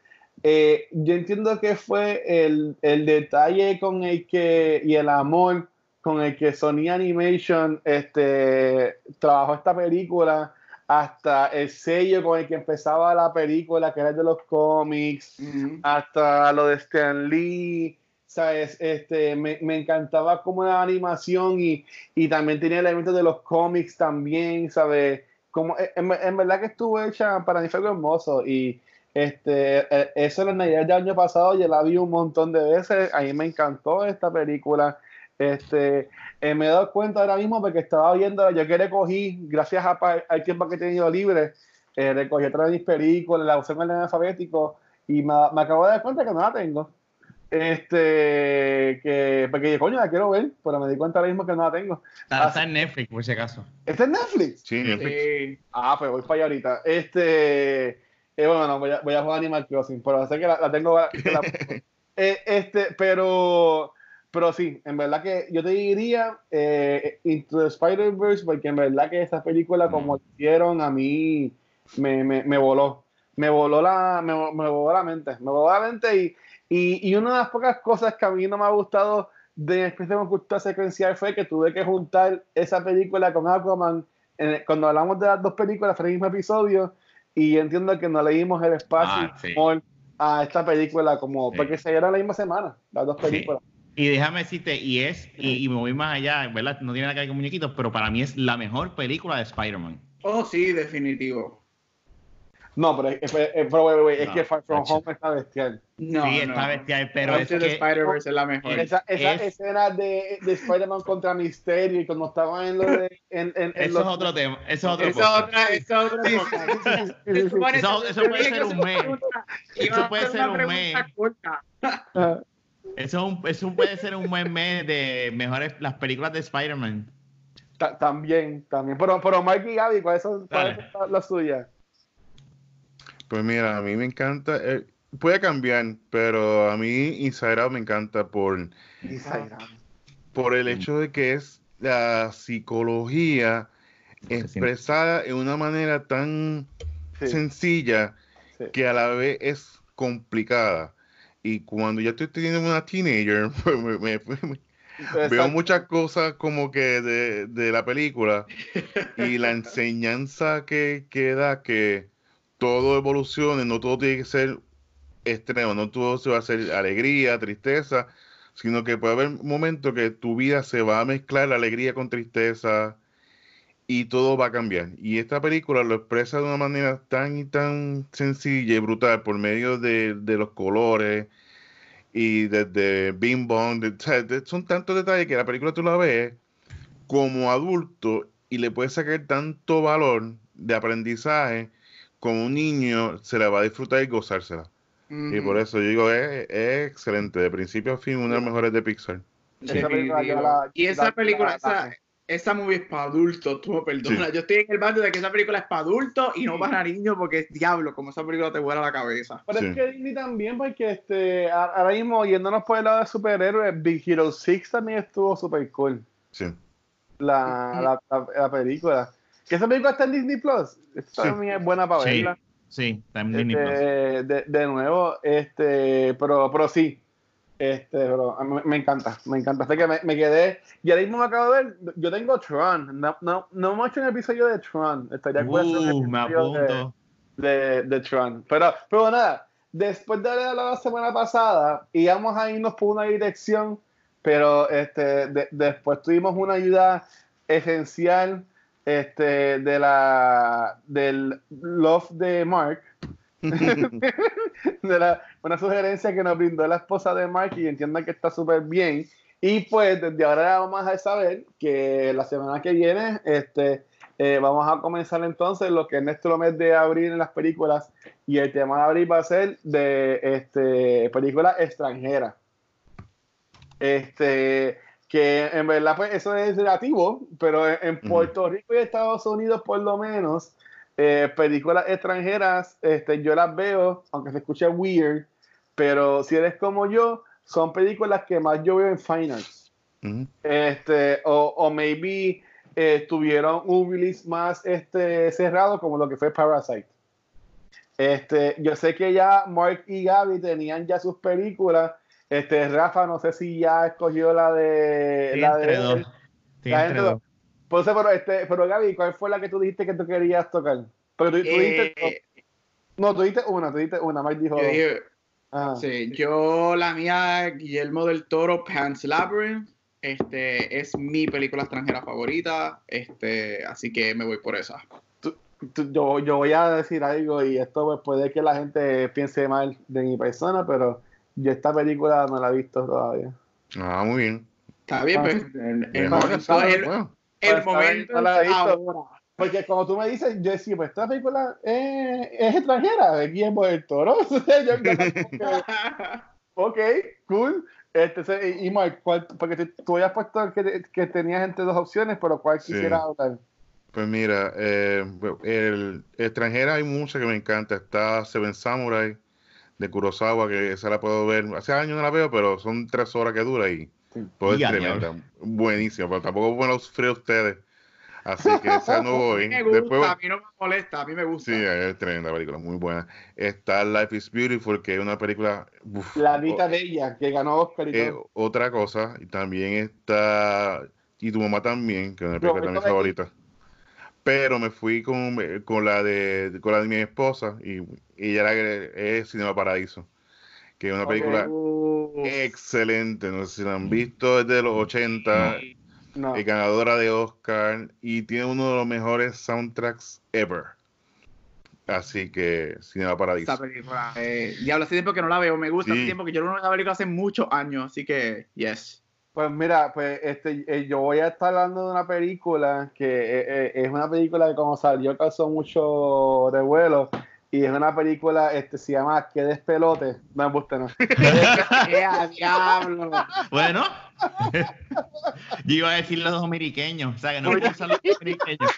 eh, yo entiendo que fue el, el detalle con el que, y el amor con el que Sony Animation este, trabajó esta película hasta el sello con el que empezaba la película, que era el de los cómics, hasta lo de Stan Lee, ¿sabes? Este, me, me encantaba como la animación y, y también tenía elementos de los cómics también, ¿sabes? Como, en, en verdad que estuvo hecha, para mí fue algo hermoso y este, eh, eso en la Navidad del año pasado yo la vi un montón de veces, a mí me encantó esta película. Este, eh, me he dado cuenta ahora mismo porque estaba viendo, yo que recogí, gracias a, al tiempo que he tenido libre, eh, recogí otra de mis películas, la usé en el alfabético y me, me acabo de dar cuenta que no la tengo. Este, que, porque coño, la quiero ver, pero me di cuenta ahora mismo que no la tengo. Está, está en Netflix, por si acaso. ¿Está en Netflix? Sí, Netflix. Sí. Ah, pues voy para allá ahorita. Este, eh, bueno, no, voy a, voy a jugar Animal Crossing, pero sé que la, la tengo. que la- Eh, este, pero, pero sí, en verdad que yo te diría eh, Into the Spider-Verse, porque en verdad que esa película, como Mm. hicieron, a mí me, me, me voló. Me voló la, me, me voló la mente. Me voló la mente y, y, y una de las pocas cosas que a mí no me ha gustado de especie de cultura secuencial fue que tuve que juntar esa película con Aquaman. En- cuando hablamos de las dos películas, fue el mismo episodio y entiendo que no leímos el espacio Ah, sí. a esta película como Sí. porque se dieron la misma semana, las dos Sí. películas. Y déjame decirte, y es, y, y me voy más allá, ¿verdad? No tiene nada que ver con muñequitos, pero para mí es la mejor película de Spider-Man. Oh, sí, definitivo. No, pero, es- es- es- pero, es No, que Far From. Home está bestial. No, sí, no. está bestial, pero es que... Spider-Verse es la mejor. Esa, esa es- escena de, de Spider-Man contra Misterio y cuando estaban en lo de. En, en, en Eso los- es otro tema, eso es otro Esa podcast. otra, otra Sí, sí, sí, sí, sí. Supone- Eso- eso puede ser un mes. Eso puede ser un mes. Eso, es un- eso puede ser un buen mes de mejores las películas de Spider-Man. Ta- También, también. Pero, pero Mike y Gaby, ¿cuáles son las suyas? Pues mira, a mí me encanta. eh, puede cambiar, pero a mí Inside Out me encanta por, por el hecho de que es la psicología expresada en una manera tan Sí, sencilla sí. que a la vez es complicada. Y cuando ya estoy teniendo una teenager, pues me, me- me- Veo muchas cosas como que de, de la película y la enseñanza que, que da que todo evolucione, no todo tiene que ser extremo, no todo se va a ser alegría, tristeza, sino que puede haber momentos que tu vida se va a mezclar la alegría con tristeza y todo va a cambiar. Y esta película lo expresa de una manera tan y tan sencilla y brutal por medio de, los colores y desde Bing Bong, de- sea, de- son tantos detalles que la película tú la ves como adulto y le puedes sacar tanto valor de aprendizaje como un niño se la va a disfrutar y gozársela. Y por eso yo digo, es, es excelente, de principio a fin, una de las mejores de Pixar. Esa la- y esa la- película, la- esa, esa movie es para adultos, tú me perdonas. Sí. Yo estoy en el bando de que esa película es para adultos y no para niños porque es diablo, como esa película te vuela la cabeza. Pero Sí. es que Disney también, porque este, ahora mismo yéndonos por el lado de superhéroes, Big Hero 6 también estuvo super cool. Sí. La, la, la- la película. Que esa película está en Disney Plus. Esta Sí. también es buena para Sí, verla. sí, está en Disney Plus. Este, de, de nuevo, este, pero, pero sí. Este, pero me encanta, me encanta. Hasta que me, me quedé. Y ahora mismo me acabo de ver. Yo tengo Tron. No, no, no hemos hecho un episodio de Tron. Estaría Uh, me de- apunto. de, de Tron. Pero, pero nada, después de haber hablado la semana pasada, íbamos a irnos por una dirección, pero este, de- después tuvimos una ayuda esencial este, de la, del Love de Mark. de la, una sugerencia que nos brindó la esposa de Mark y entiendan que está súper bien. Y pues desde ahora vamos a saber que la semana que viene este, eh, vamos a comenzar entonces lo que es nuestro mes de abril en las películas y el tema de abril va a ser de este, películas extranjeras. Este, que en verdad pues eso es relativo, pero en. Puerto Rico y Estados Unidos por lo menos eh, películas extranjeras este, yo las veo, aunque se escuche weird, pero si eres como yo, son películas que más yo veo en finals. Ujú. Este, o, o maybe eh, tuvieron un release más este, cerrado como lo que fue Parasite. Este, yo sé que ya Mark y Gaby tenían ya sus películas. Este, Rafa, no sé si ya escogió la de. La entre de dos. La entre entre dos. Por eso, pero, este, pero Gaby, ¿cuál fue la que tú dijiste que tú querías tocar? Porque tú, tú dijiste. Eh, No, tú dijiste una, tú dijiste una. Mike dijo. yo dije, sí, yo la mía, Guillermo del Toro, Pan's Labyrinth, este, es mi película extranjera favorita, este, así que me voy por esa. tú- yo, yo voy a decir algo y esto pues, puede que la gente piense mal de mi persona, pero yo esta película no la he visto todavía. Ah, muy bien. Está bien, Ah, pues, sí. el, momento, el- Pues, momento no la he es visto. ahora. Porque como tú me dices, yo decía, pues esta película es, es extranjera, de Guillermo del Toro. Ok, cool. Este, se- y Mark, ¿cuál- porque tú, tú habías puesto que, que tenías entre dos opciones, pero ¿cuál Sí. quisieras hablar? Pues mira, eh, el extranjera hay mucha que me encanta. Está Seven Samurai de Kurosawa, que esa la puedo ver. Hace años no la veo, pero son tres horas que dura y Sí. pues es tremenda. Buenísima, pero tampoco me lo sufrí a ustedes. Así que esa no voy. me gusta, Después, a mí no me molesta, a mí me gusta. sí, es tremenda película, muy buena. Está Life is Beautiful, que es una película. uf, La Anita o- Bella, que ganó Oscar y eh, todo. otra cosa. Y también está. Y tu mamá también, que es una película también favorita. Pero me fui con, con la de con la de mi esposa y, y ella era es Cinema Paradiso, que es una película Uf. excelente. No sé si la han visto, es de los 80, No. es ganadora de Oscar y tiene uno de los mejores soundtracks ever. Así que Cinema Paradiso. Esa película, eh, diablo, hace tiempo que no la veo, me gusta, Sí. hace tiempo que yo no veo esa película hace muchos años, así que, yes. Pues mira, pues este, eh, yo voy a estar hablando de una película que eh, eh, es una película que como salió causó mucho revuelo y es una película, este, se llama ¿Qué despelote? No me gusta, no. ¡Eh, a diablo! Bueno, yo iba a decir los dominiqueños, o sea que no me gustan los dominiqueños.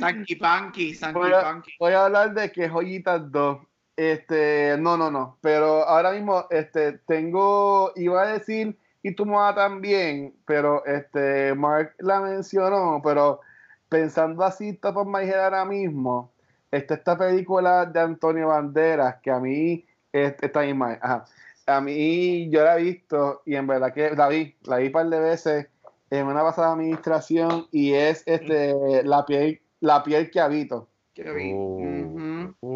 Sanky Panky, Sanky Voy a- Panky. Voy a hablar de que Joyitas 2. Este, no, no, no. Pero ahora mismo, este, tengo, iba a decir, y tu mamá también, pero este, Mark la mencionó, pero pensando así, top of my head ahora mismo, este, esta película de Antonio Banderas, que a mí, este, está en my, ajá. a mí yo la he visto y en verdad que la vi, la vi un par de veces en una pasada administración y es este la piel, la piel que habito. Que vi. Oh.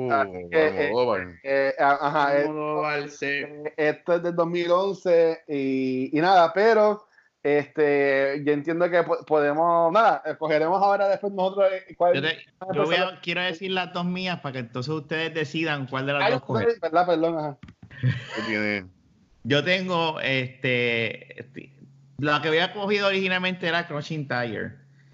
Ujú. Uh, Así que, eh, ajá, esto es del 2011 y, y nada, pero este yo entiendo que po- podemos, nada, escogeremos ahora después nosotros eh, cuál Yo, te- yo voy a- quiero decir las dos mías para que entonces ustedes decidan cuál de las Ay, dos coger. Yo tengo, este, este, la que había cogido originalmente era Crushing Tire.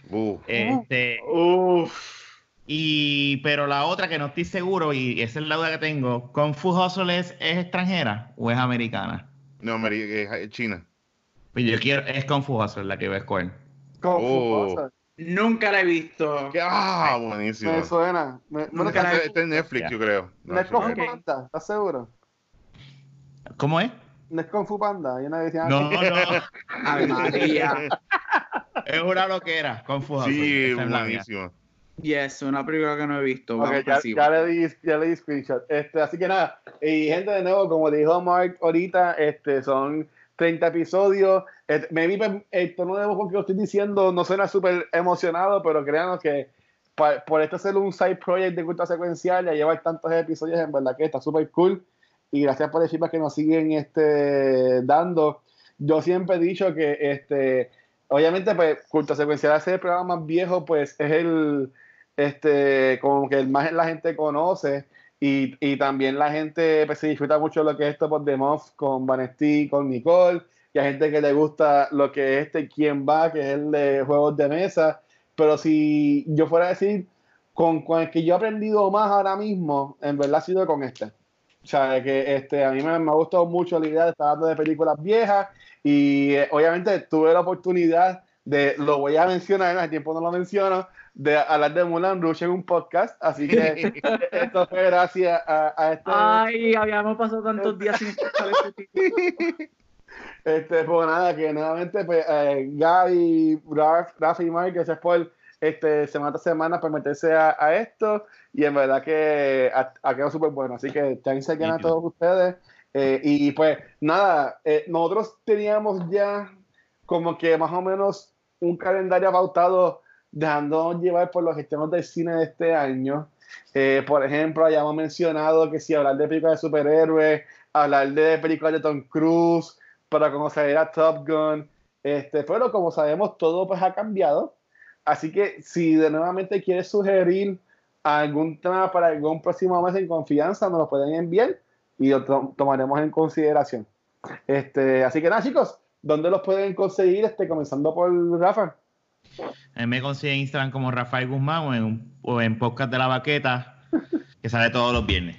Uh, Este, Uf. Y, pero la otra que no estoy seguro, y esa es la duda que tengo, ¿Kung Fu Hustle es, es extranjera o es americana? no, eh, China. Pues yo quiero, es Kung Fu Hustle la que voy a escoger. Con Oh. Fumosa. Nunca la he visto. ¿Qué? Ah, buenísimo. Me suena. Me, Nunca la Está, en Netflix, yo creo. No, no es Kung Fu. Panda, ¿estás seguro? ¿Cómo es? No es Kung Fu Panda. Hay una que se llama No, no, Ay, María. es una loquera, Kung Fu Hustle. Sí, es buenísimo. Yes, una película que no he visto. Ok, Vamos ya, ya le di, ya le di screenshot. Este, así que nada, y gente de nuevo, como dijo Mark ahorita, este, son 30 episodios. Este, maybe pues, el tono de voz con que lo estoy diciendo no suena súper emocionado, pero créanos que pa- por esto ser un side project de cultura secuencial, ya llevar tantos episodios, en verdad que está súper cool. Y gracias por el feedback que nos siguen este, dando. Yo siempre he dicho que, este, obviamente, pues, cultura secuencial, hacer el programa más viejo, pues es el este, como que más la gente conoce y, y también la gente pues, se disfruta mucho lo que es Top of the Month con Vanesti, con Nicole, y hay gente que le gusta lo que es este Quién va, que es el de juegos de mesa, pero si yo fuera a decir, con, con el que yo he aprendido más ahora mismo, en verdad ha sido con este. O sea, que este, a mí me, me ha gustado mucho la idea de estar hablando de películas viejas y eh, obviamente tuve la oportunidad de, lo voy a mencionar, hace tiempo no lo menciono, de hablar de Mulan Rouge en un podcast, así que esto fue gracias a, a este, Ay, habíamos pasado tantos días sin escuchar ese título. este, pues nada, que nuevamente pues, eh, Gaby, Raf, Rafa y Mike, gracias por este, semana tras semana por meterse a, a esto y en verdad que ha, ha quedado súper bueno, así que thanks again a todos ustedes eh, y pues nada, eh, nosotros teníamos ya como que más o menos un calendario pautado dejándonos llevar por los gestiones del cine de este año. Eh, por ejemplo, hayamos mencionado que si hablar de películas de superhéroes, hablar de películas de Tom Cruise, para conocer a Top Gun, este, pero como sabemos todo pues ha cambiado, así que si de nuevamente quieres sugerir algún tema para algún próximo mes en confianza, nos lo pueden enviar y lo to- tomaremos en consideración. Este, así que nada chicos, ¿dónde los pueden conseguir? Este, comenzando por Rafa. A mí me consigue en Instagram como Rafael Guzmán o en, o en Podcast de la Baqueta, que sale todos los viernes.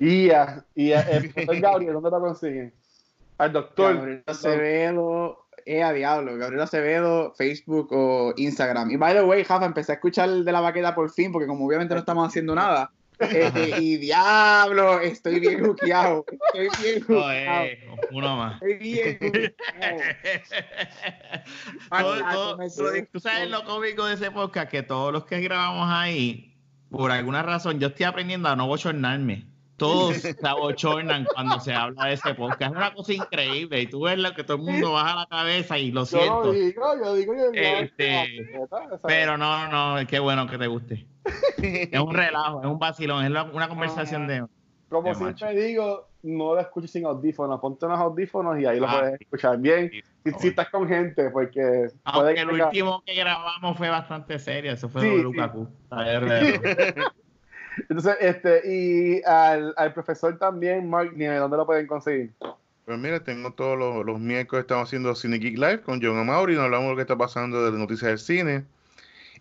Y a, y a- el profesor Gabriel, ¿dónde lo consiguen? Al doctor. Gabriel Acevedo, eh, a diablo, Gabriel Acevedo, Facebook o Instagram. Y by the way, Jafa, empecé a escuchar el de la baqueta por fin, porque como obviamente no estamos haciendo nada. Eh, eh, y diablo, estoy bien juqueado. Estoy bien juqueado. Joder, uno más. Estoy bien juqueado. Tú sabes lo cómico de ese podcast, que todos los que grabamos ahí, por alguna razón, yo estoy aprendiendo a no bochornarme. Todos se abochornan cuando se habla de ese podcast. Es una cosa increíble. Y tú ves lo que todo el mundo baja la cabeza y lo Yo siento. digo, yo digo, yo digo. Este, Pero no, no, qué bueno que te guste. Es un relajo, es un vacilón, es una conversación de. Como de siempre macho. digo, no lo escuches sin audífonos. Ponte unos audífonos y ahí lo Ah, puedes escuchar bien. Sí, Si, estás con gente, porque Aunque que el último que grabamos fue bastante serio, eso fue Sí, de sí. Entonces, este, y al, al profesor también, Mark Nieves, ¿dónde lo pueden conseguir? Pues mira, tengo todos los, los miércoles estamos haciendo Cine Geek Live con John Amaury, nos hablamos de lo que está pasando de las noticias del cine.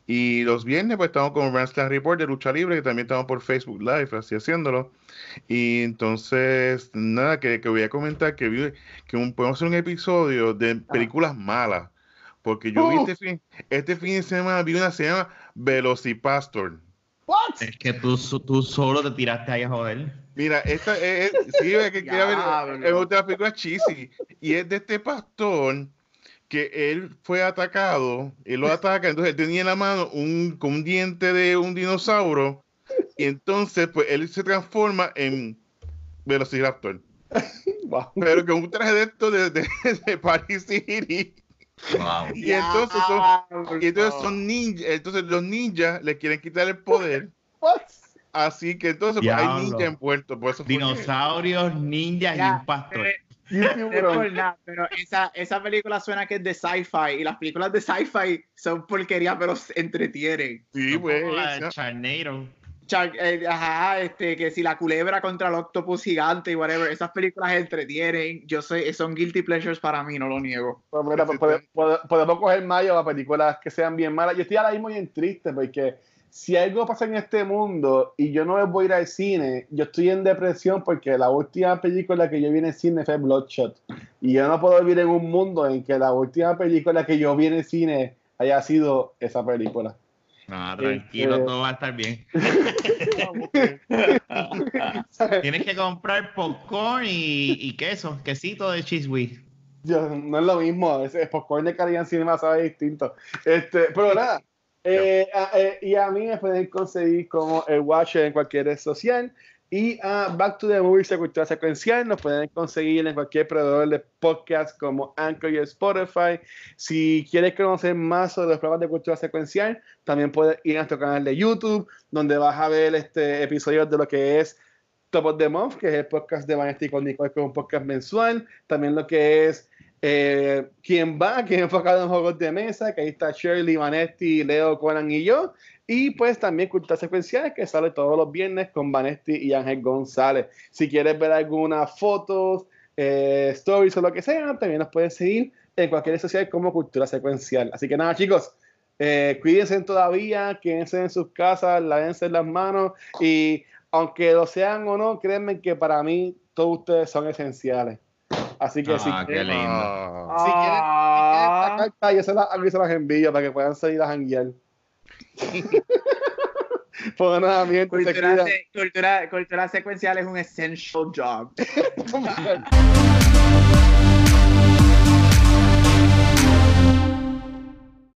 Y los viernes pues estamos con Wrestling Report de Lucha Libre, que también estamos por Facebook Live, así haciéndolo. Y entonces, nada, que, que voy a comentar que, vi- que un- podemos hacer un episodio de películas malas. Porque yo vi Uf. este fin, este fin de semana, vi una se llama Velocipastor. ¿What? es que tú, tú solo te tiraste ahí a joder. Mira, esta es, es- sí, es que quiero ver, es otra película cheesy. Y es de este pastor que él fue atacado, él lo ataca, entonces él tenía en la mano un, con un diente de un dinosaurio, y entonces pues él se transforma en Velociraptor. Wow. pero con un traje de esto de, de, de Paris City. Wow. Y entonces son, y entonces son ninjas, entonces los ninjas le quieren quitar el poder, What? así que entonces pues, hay ninjas envueltos, por eso que- Dinosaurios, ninjas y un pastor. eh, No pero esa, esa película suena que es de sci-fi y las películas de sci-fi son porquería, pero se entretienen. Sí, pues, Como Char- eh, ajá, este, que si la culebra contra el octopus gigante y whatever, esas películas entretienen. Yo sé, son guilty pleasures para mí, no lo niego. Pues mira, pues, pode- pode- podemos coger mayo a películas que sean bien malas. Yo estoy ahora mismo bien triste porque si algo pasa en este mundo y yo no voy a ir al cine, yo estoy en depresión porque la última película que yo vi en el cine fue Bloodshot. Y yo no puedo vivir en un mundo en que la última película que yo vi en el cine haya sido esa película. No, tranquilo, Este- todo va a estar bien. Tienes que comprar popcorn y, y queso, quesito de cheese. Yo- no es lo mismo, ese popcorn de Caribbean Cinema sabe distinto. Este, pero nada, eh, a- eh, y a mí me pueden conseguir como el Watcher en cualquier red social. Y a Back to the Movies de Cultura Secuencial nos pueden conseguir en cualquier proveedor de podcast como Anchor y Spotify. Si quieres conocer más sobre los programas de Cultura Secuencial, también puedes ir a nuestro canal de YouTube, donde vas a ver este episodio de lo que es Top of the Month, que es el podcast de Vanessa con Nicole, que es un podcast mensual. También lo que es eh, Quién va, que es enfocado en juegos de mesa, que ahí está Shirley, Vanetti, Leo, Conan y yo. Y pues también Cultura Secuencial, que sale todos los viernes con Vanetti y Ángel González. Si quieres ver algunas fotos, eh, stories o lo que sea, también nos puedes seguir en cualquier red social como Cultura Secuencial. Así que nada, chicos, eh, cuídense todavía, quédense en sus casas, lávense las manos y aunque lo sean o no, créanme que para mí todos ustedes son esenciales. Así que si Ah, qué quieren, lindo. Si quieren, Ah. si quieren esta carta, yo se las, yo se las envío para que puedan salir a janguear. pues nada, mi gente, se Cultura, se- cultura, cultura secuencial es un essential job.